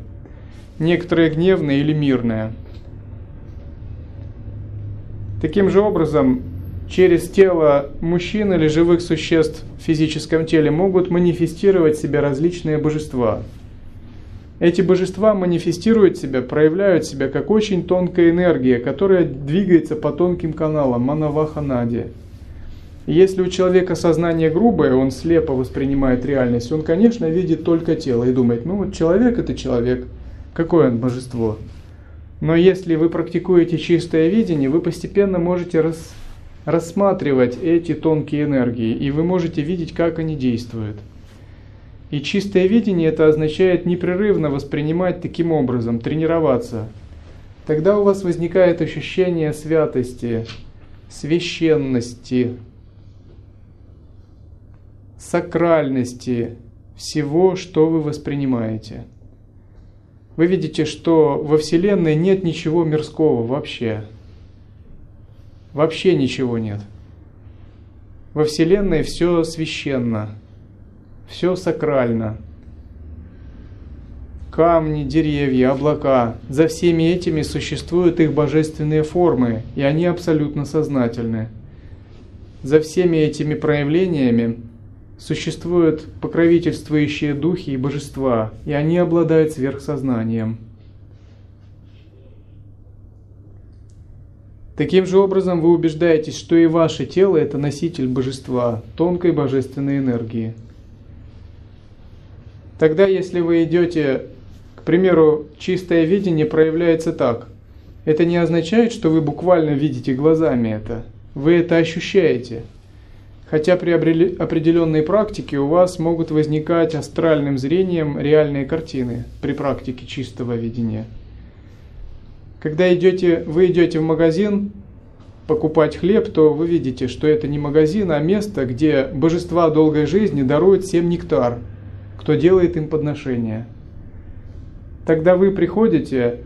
Некоторые гневные или мирные. Таким же образом, через тело мужчин или живых существ в физическом теле могут манифестировать себя различные божества. Эти божества манифестируют себя, проявляют себя как очень тонкая энергия, которая двигается по тонким каналам Манаваханади. Если у человека сознание грубое, он слепо воспринимает реальность, он, конечно, видит только тело и думает, ну вот человек это человек, какое он божество. Но если вы практикуете чистое видение, вы постепенно можете рас, рассматривать эти тонкие энергии, и вы можете видеть, как они действуют. И чистое видение это означает непрерывно воспринимать таким образом, тренироваться. Тогда у вас возникает ощущение святости, священности, сакральности всего, что вы воспринимаете. Вы видите, что во Вселенной нет ничего мирского вообще. Вообще ничего нет. Во Вселенной все священно, все сакрально. Камни, деревья, облака. За всеми этими существуют их божественные формы, и они абсолютно сознательны. За всеми этими проявлениями существуют покровительствующие духи и божества, и они обладают сверхсознанием. Таким же образом вы убеждаетесь, что и ваше тело – это носитель божества, тонкой божественной энергии. Тогда, если вы идете, к примеру, чистое видение проявляется так. Это не означает, что вы буквально видите глазами это. Вы это ощущаете – Хотя при определенной практике у вас могут возникать астральным зрением реальные картины при практике чистого видения. Когда идете, вы идете в магазин покупать хлеб, то вы видите, что это не магазин, а место, где божества долгой жизни даруют всем нектар, кто делает им подношения. Тогда вы приходите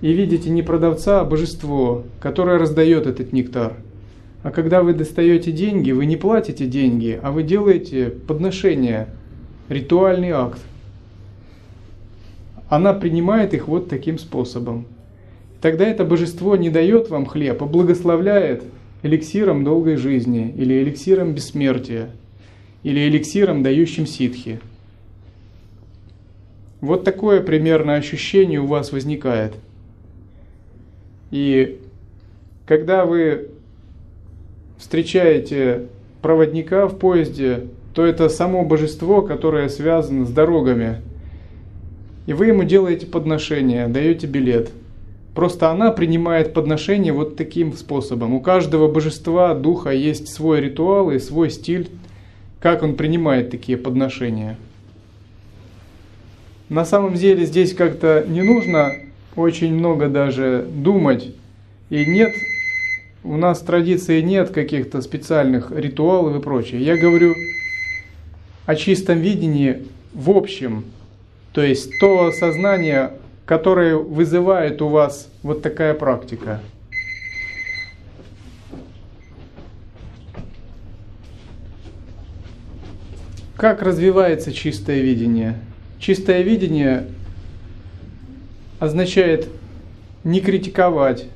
и видите не продавца, а божество, которое раздает этот нектар – а когда вы достаете деньги, вы не платите деньги, а вы делаете подношение, ритуальный акт. Она принимает их вот таким способом. Тогда это божество не дает вам хлеб, а благословляет эликсиром долгой жизни, или эликсиром бессмертия, или эликсиром, дающим ситхи. Вот такое примерно ощущение у вас возникает. И когда вы встречаете проводника в поезде, то это само божество, которое связано с дорогами. И вы ему делаете подношение, даете билет. Просто она принимает подношение вот таким способом. У каждого божества, духа есть свой ритуал и свой стиль, как он принимает такие подношения. На самом деле здесь как-то не нужно очень много даже думать. И нет, у нас традиции нет каких-то специальных ритуалов и прочее. Я говорю о чистом видении в общем. То есть то сознание, которое вызывает у вас вот такая практика. Как развивается чистое видение? Чистое видение означает не критиковать,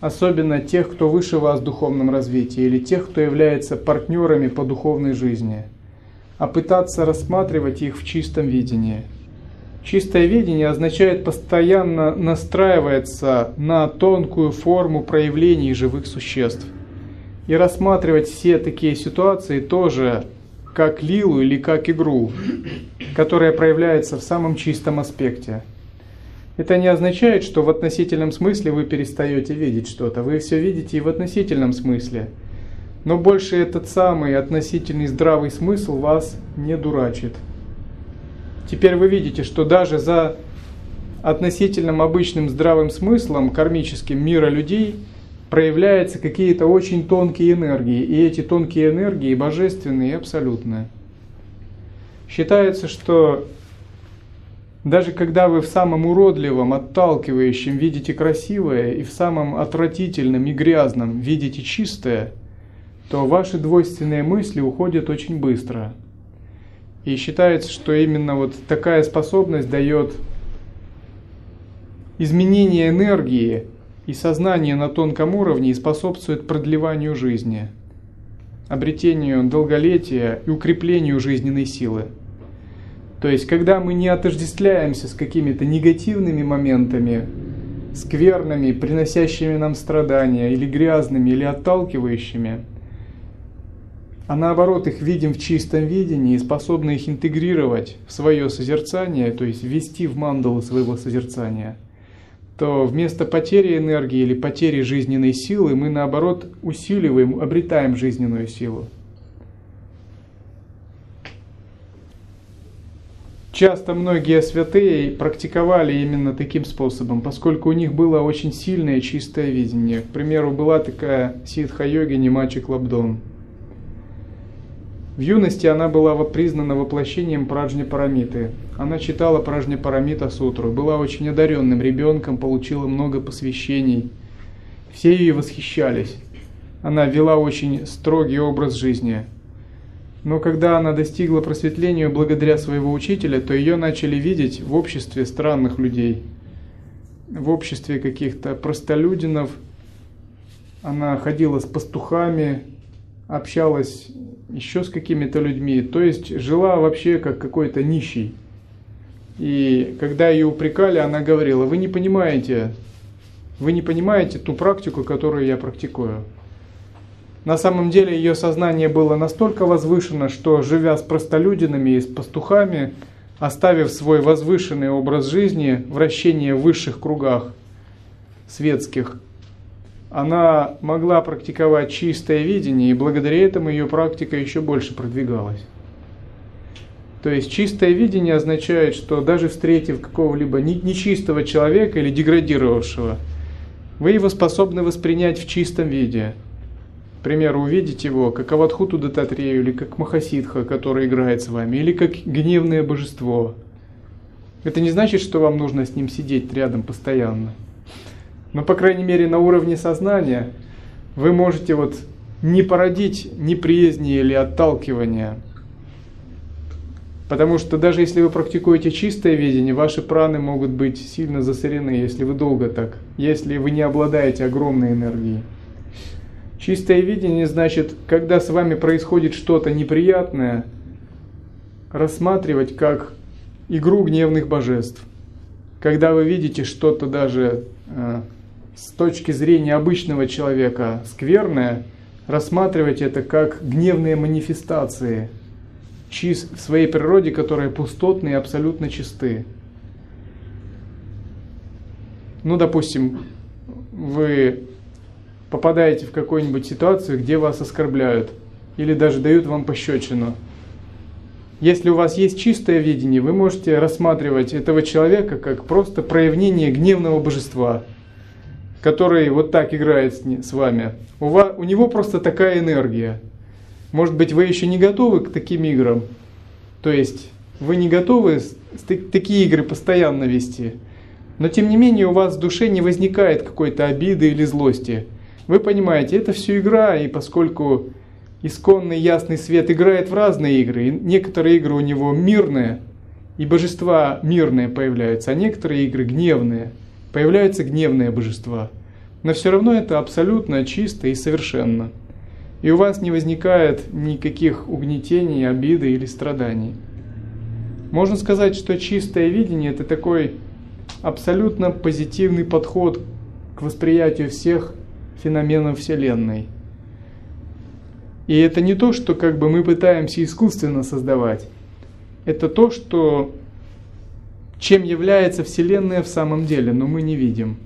особенно тех, кто выше вас в духовном развитии, или тех, кто является партнерами по духовной жизни, а пытаться рассматривать их в чистом видении. Чистое видение означает постоянно настраиваться на тонкую форму проявлений живых существ и рассматривать все такие ситуации тоже как лилу или как игру, которая проявляется в самом чистом аспекте. Это не означает, что в относительном смысле вы перестаете видеть что-то. Вы все видите и в относительном смысле. Но больше этот самый относительный здравый смысл вас не дурачит. Теперь вы видите, что даже за относительным обычным здравым смыслом кармическим мира людей – проявляются какие-то очень тонкие энергии, и эти тонкие энергии божественные и абсолютные. Считается, что даже когда вы в самом уродливом, отталкивающем видите красивое, и в самом отвратительном и грязном видите чистое, то ваши двойственные мысли уходят очень быстро. И считается, что именно вот такая способность дает изменение энергии и сознание на тонком уровне и способствует продлеванию жизни, обретению долголетия и укреплению жизненной силы. То есть, когда мы не отождествляемся с какими-то негативными моментами, скверными, приносящими нам страдания, или грязными, или отталкивающими, а наоборот их видим в чистом видении и способны их интегрировать в свое созерцание, то есть ввести в мандалу своего созерцания – то вместо потери энергии или потери жизненной силы мы наоборот усиливаем, обретаем жизненную силу. Часто многие святые практиковали именно таким способом, поскольку у них было очень сильное чистое видение. К примеру, была такая ситха-йогини Мачи Клабдон – в юности она была признана воплощением Праджни Парамиты. Она читала Праджни Парамита Сутру, была очень одаренным ребенком, получила много посвящений. Все ее восхищались. Она вела очень строгий образ жизни. Но когда она достигла просветления благодаря своего учителя, то ее начали видеть в обществе странных людей, в обществе каких-то простолюдинов. Она ходила с пастухами, общалась еще с какими-то людьми, то есть жила вообще как какой-то нищий. И когда ее упрекали, она говорила, вы не понимаете, вы не понимаете ту практику, которую я практикую. На самом деле ее сознание было настолько возвышено, что живя с простолюдинами и с пастухами, оставив свой возвышенный образ жизни, вращение в высших кругах светских, она могла практиковать чистое видение, и благодаря этому ее практика еще больше продвигалась. То есть чистое видение означает, что даже встретив какого-либо нечистого человека или деградировавшего, вы его способны воспринять в чистом виде. К примеру, увидеть его как Аватхуту Дататрею, или как Махасидха, который играет с вами, или как гневное божество. Это не значит, что вам нужно с ним сидеть рядом постоянно. Но, по крайней мере, на уровне сознания вы можете вот не породить неприязни или отталкивания. Потому что даже если вы практикуете чистое видение, ваши праны могут быть сильно засорены, если вы долго так, если вы не обладаете огромной энергией. Чистое видение значит, когда с вами происходит что-то неприятное, рассматривать как игру гневных божеств. Когда вы видите что-то даже э, с точки зрения обычного человека скверное, рассматривать это как гневные манифестации чист, в своей природе, которые пустотные и абсолютно чисты. Ну, допустим, вы попадаете в какую-нибудь ситуацию, где вас оскорбляют или даже дают вам пощечину. Если у вас есть чистое видение, вы можете рассматривать этого человека как просто проявление гневного божества, который вот так играет с вами. У, вас, у него просто такая энергия. Может быть, вы еще не готовы к таким играм. То есть вы не готовы такие игры постоянно вести. Но тем не менее у вас в душе не возникает какой-то обиды или злости. Вы понимаете, это все игра, и поскольку исконный ясный свет играет в разные игры, и некоторые игры у него мирные, и божества мирные появляются, а некоторые игры гневные, появляются гневные божества. Но все равно это абсолютно чисто и совершенно. И у вас не возникает никаких угнетений, обиды или страданий. Можно сказать, что чистое видение – это такой абсолютно позитивный подход к восприятию всех феноменов Вселенной. И это не то, что как бы мы пытаемся искусственно создавать. Это то, что чем является Вселенная в самом деле, но мы не видим.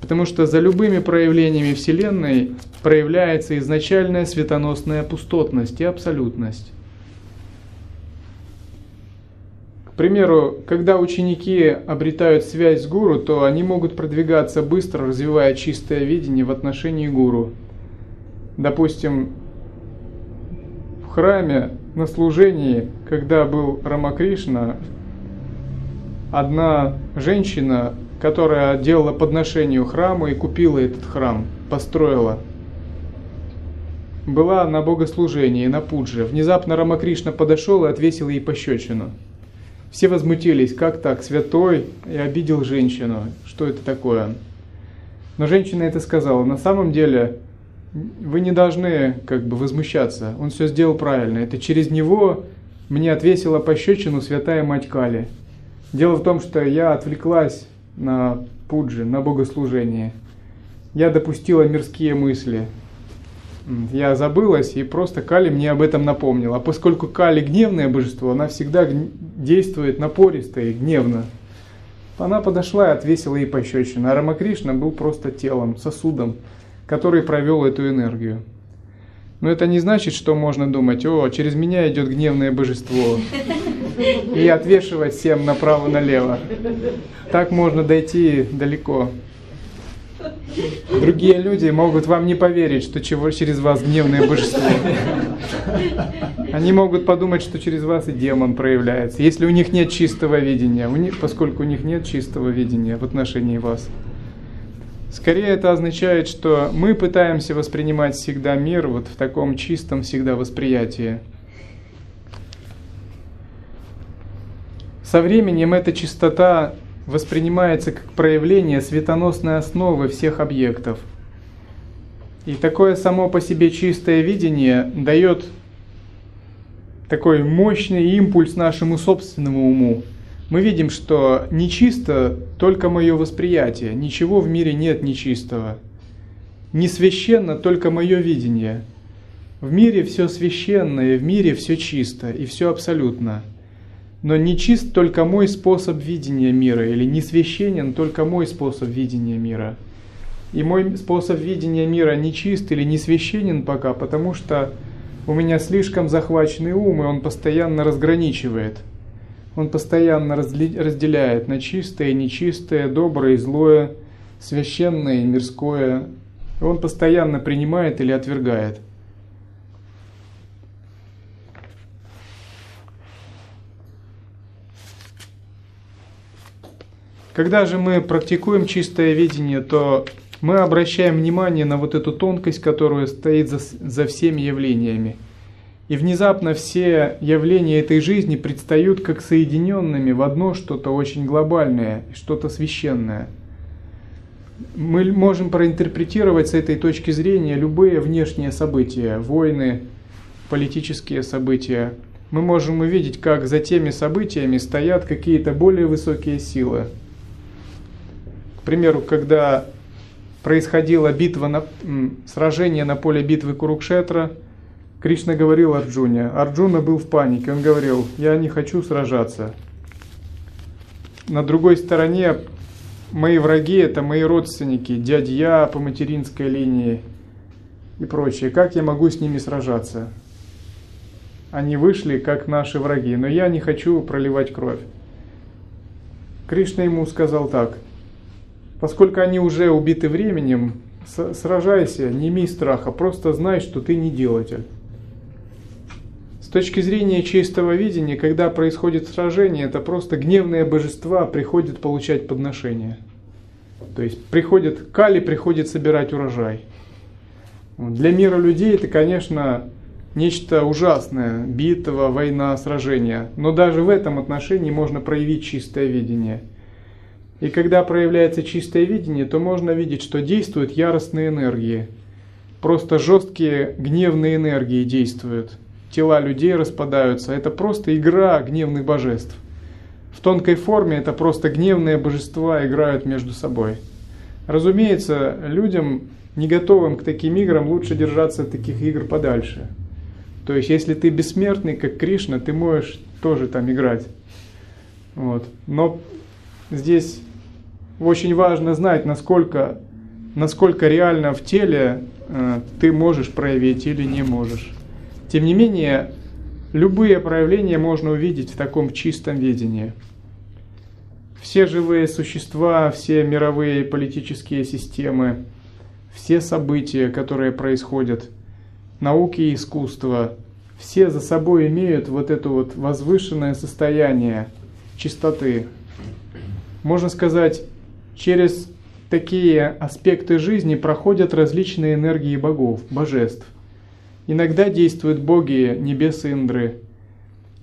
Потому что за любыми проявлениями Вселенной проявляется изначальная светоносная пустотность и абсолютность. примеру, когда ученики обретают связь с гуру, то они могут продвигаться быстро, развивая чистое видение в отношении гуру. Допустим, в храме на служении, когда был Рамакришна, одна женщина, которая делала подношение храму и купила этот храм, построила, была на богослужении, на пудже. Внезапно Рамакришна подошел и отвесил ей пощечину – все возмутились, как так, святой? И обидел женщину, что это такое? Но женщина это сказала, на самом деле вы не должны как бы возмущаться, он все сделал правильно, это через него мне отвесила пощечину святая мать Кали. Дело в том, что я отвлеклась на пуджи, на богослужение. Я допустила мирские мысли, я забылась, и просто Кали мне об этом напомнила. А поскольку Кали гневное божество, она всегда действует напористо и гневно. Она подошла и отвесила ей пощечину. А Рамакришна был просто телом, сосудом, который провел эту энергию. Но это не значит, что можно думать, о, через меня идет гневное божество, и отвешивать всем направо-налево. Так можно дойти далеко. Другие люди могут вам не поверить, что чего через вас гневное божество. Они могут подумать, что через вас и демон проявляется, если у них нет чистого видения, у них, поскольку у них нет чистого видения в отношении вас. Скорее это означает, что мы пытаемся воспринимать всегда мир вот в таком чистом всегда восприятии. Со временем эта чистота воспринимается как проявление светоносной основы всех объектов. И такое само по себе чистое видение дает такой мощный импульс нашему собственному уму. Мы видим, что нечисто только мое восприятие, ничего в мире нет нечистого. Не священно только мое видение. В мире все священное, в мире все чисто и все абсолютно – но не чист только мой способ видения мира, или не священен только мой способ видения мира. И мой способ видения мира не чист или не священен пока, потому что у меня слишком захваченный ум, и он постоянно разграничивает. Он постоянно разделяет на чистое и нечистое, доброе и злое, священное и мирское. Он постоянно принимает или отвергает. Когда же мы практикуем чистое видение, то мы обращаем внимание на вот эту тонкость, которая стоит за, за всеми явлениями. И внезапно все явления этой жизни предстают как соединенными в одно что-то очень глобальное, что-то священное. Мы можем проинтерпретировать с этой точки зрения любые внешние события, войны, политические события. Мы можем увидеть, как за теми событиями стоят какие-то более высокие силы – примеру, когда происходила битва, на, сражение на поле битвы Курукшетра, Кришна говорил Арджуне. Арджуна был в панике. Он говорил, я не хочу сражаться. На другой стороне мои враги это мои родственники, дядья по материнской линии и прочее. Как я могу с ними сражаться? Они вышли как наши враги, но я не хочу проливать кровь. Кришна ему сказал так, поскольку они уже убиты временем, сражайся, не имей страха, просто знай, что ты не делатель. С точки зрения чистого видения, когда происходит сражение, это просто гневные божества приходят получать подношения. То есть приходит, Кали приходит собирать урожай. Для мира людей это, конечно, нечто ужасное, битва, война, сражение. Но даже в этом отношении можно проявить чистое видение. И когда проявляется чистое видение, то можно видеть, что действуют яростные энергии. Просто жесткие гневные энергии действуют – тела людей распадаются. Это просто игра гневных божеств. В тонкой форме это просто гневные божества играют между собой. Разумеется, людям, не готовым к таким играм, лучше держаться от таких игр подальше. То есть, если ты бессмертный, как Кришна, ты можешь тоже там играть. Вот. Но здесь очень важно знать, насколько, насколько реально в теле э, ты можешь проявить или не можешь. Тем не менее, любые проявления можно увидеть в таком чистом видении. Все живые существа, все мировые политические системы, все события, которые происходят, науки и искусство, все за собой имеют вот это вот возвышенное состояние чистоты. Можно сказать, через такие аспекты жизни проходят различные энергии богов, божеств. Иногда действуют боги небес Индры,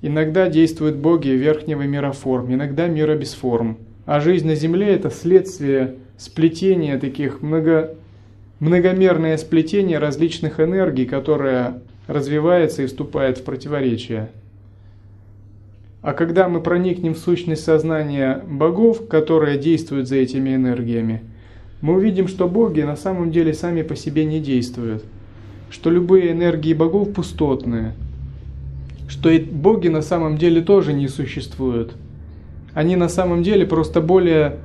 иногда действуют боги верхнего мира форм, иногда мира без форм. А жизнь на Земле – это следствие сплетения таких много, многомерное сплетение различных энергий, которое развивается и вступает в противоречие. А когда мы проникнем в сущность сознания богов, которые действуют за этими энергиями, мы увидим, что боги на самом деле сами по себе не действуют – что любые энергии богов пустотные, что и боги на самом деле тоже не существуют. Они на самом деле просто более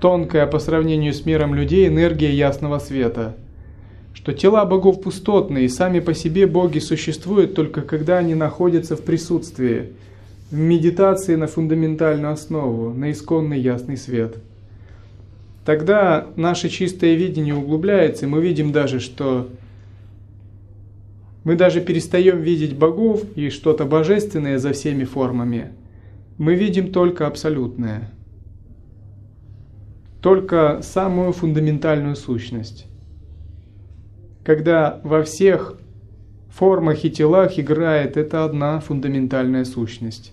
тонкая по сравнению с миром людей энергия ясного света. Что тела богов пустотные, и сами по себе боги существуют только когда они находятся в присутствии, в медитации на фундаментальную основу, на исконный ясный свет. Тогда наше чистое видение углубляется, и мы видим даже, что мы даже перестаем видеть богов и что-то божественное за всеми формами. Мы видим только абсолютное. Только самую фундаментальную сущность. Когда во всех формах и телах играет эта одна фундаментальная сущность.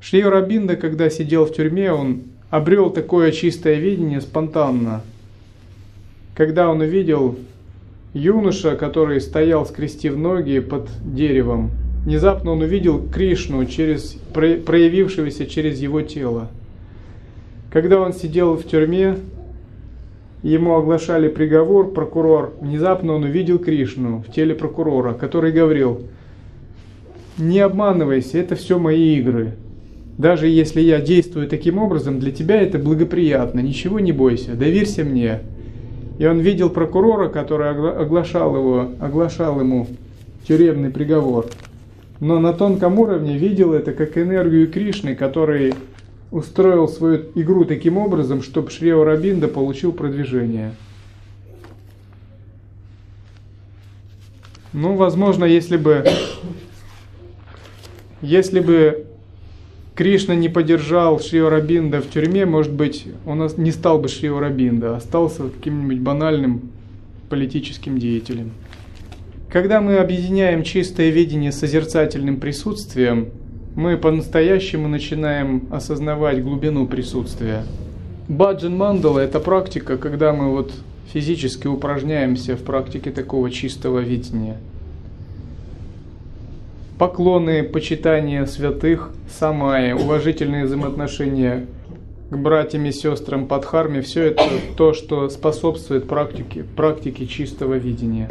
Шри Рабинда, когда сидел в тюрьме, он обрел такое чистое видение спонтанно. Когда он увидел Юноша, который стоял, скрестив ноги под деревом, внезапно он увидел Кришну, через, проявившегося через его тело. Когда он сидел в тюрьме, ему оглашали приговор, прокурор, внезапно он увидел Кришну в теле прокурора, который говорил, не обманывайся, это все мои игры. Даже если я действую таким образом, для тебя это благоприятно, ничего не бойся, доверься мне. И он видел прокурора, который оглашал, его, оглашал ему тюремный приговор. Но на тонком уровне видел это как энергию Кришны, который устроил свою игру таким образом, чтобы Шрио Рабинда получил продвижение. Ну, возможно, если бы, если бы Кришна не поддержал Шри-Рабинда в тюрьме, может быть, он не стал бы Шри-Рабинда, а остался каким-нибудь банальным политическим деятелем. Когда мы объединяем чистое видение с созерцательным присутствием, мы по-настоящему начинаем осознавать глубину присутствия. Баджан мандала – это практика, когда мы вот физически упражняемся в практике такого чистого видения – поклоны, почитание святых, самая, уважительные взаимоотношения к братьям и сестрам под харме, все это то, что способствует практике, практике чистого видения.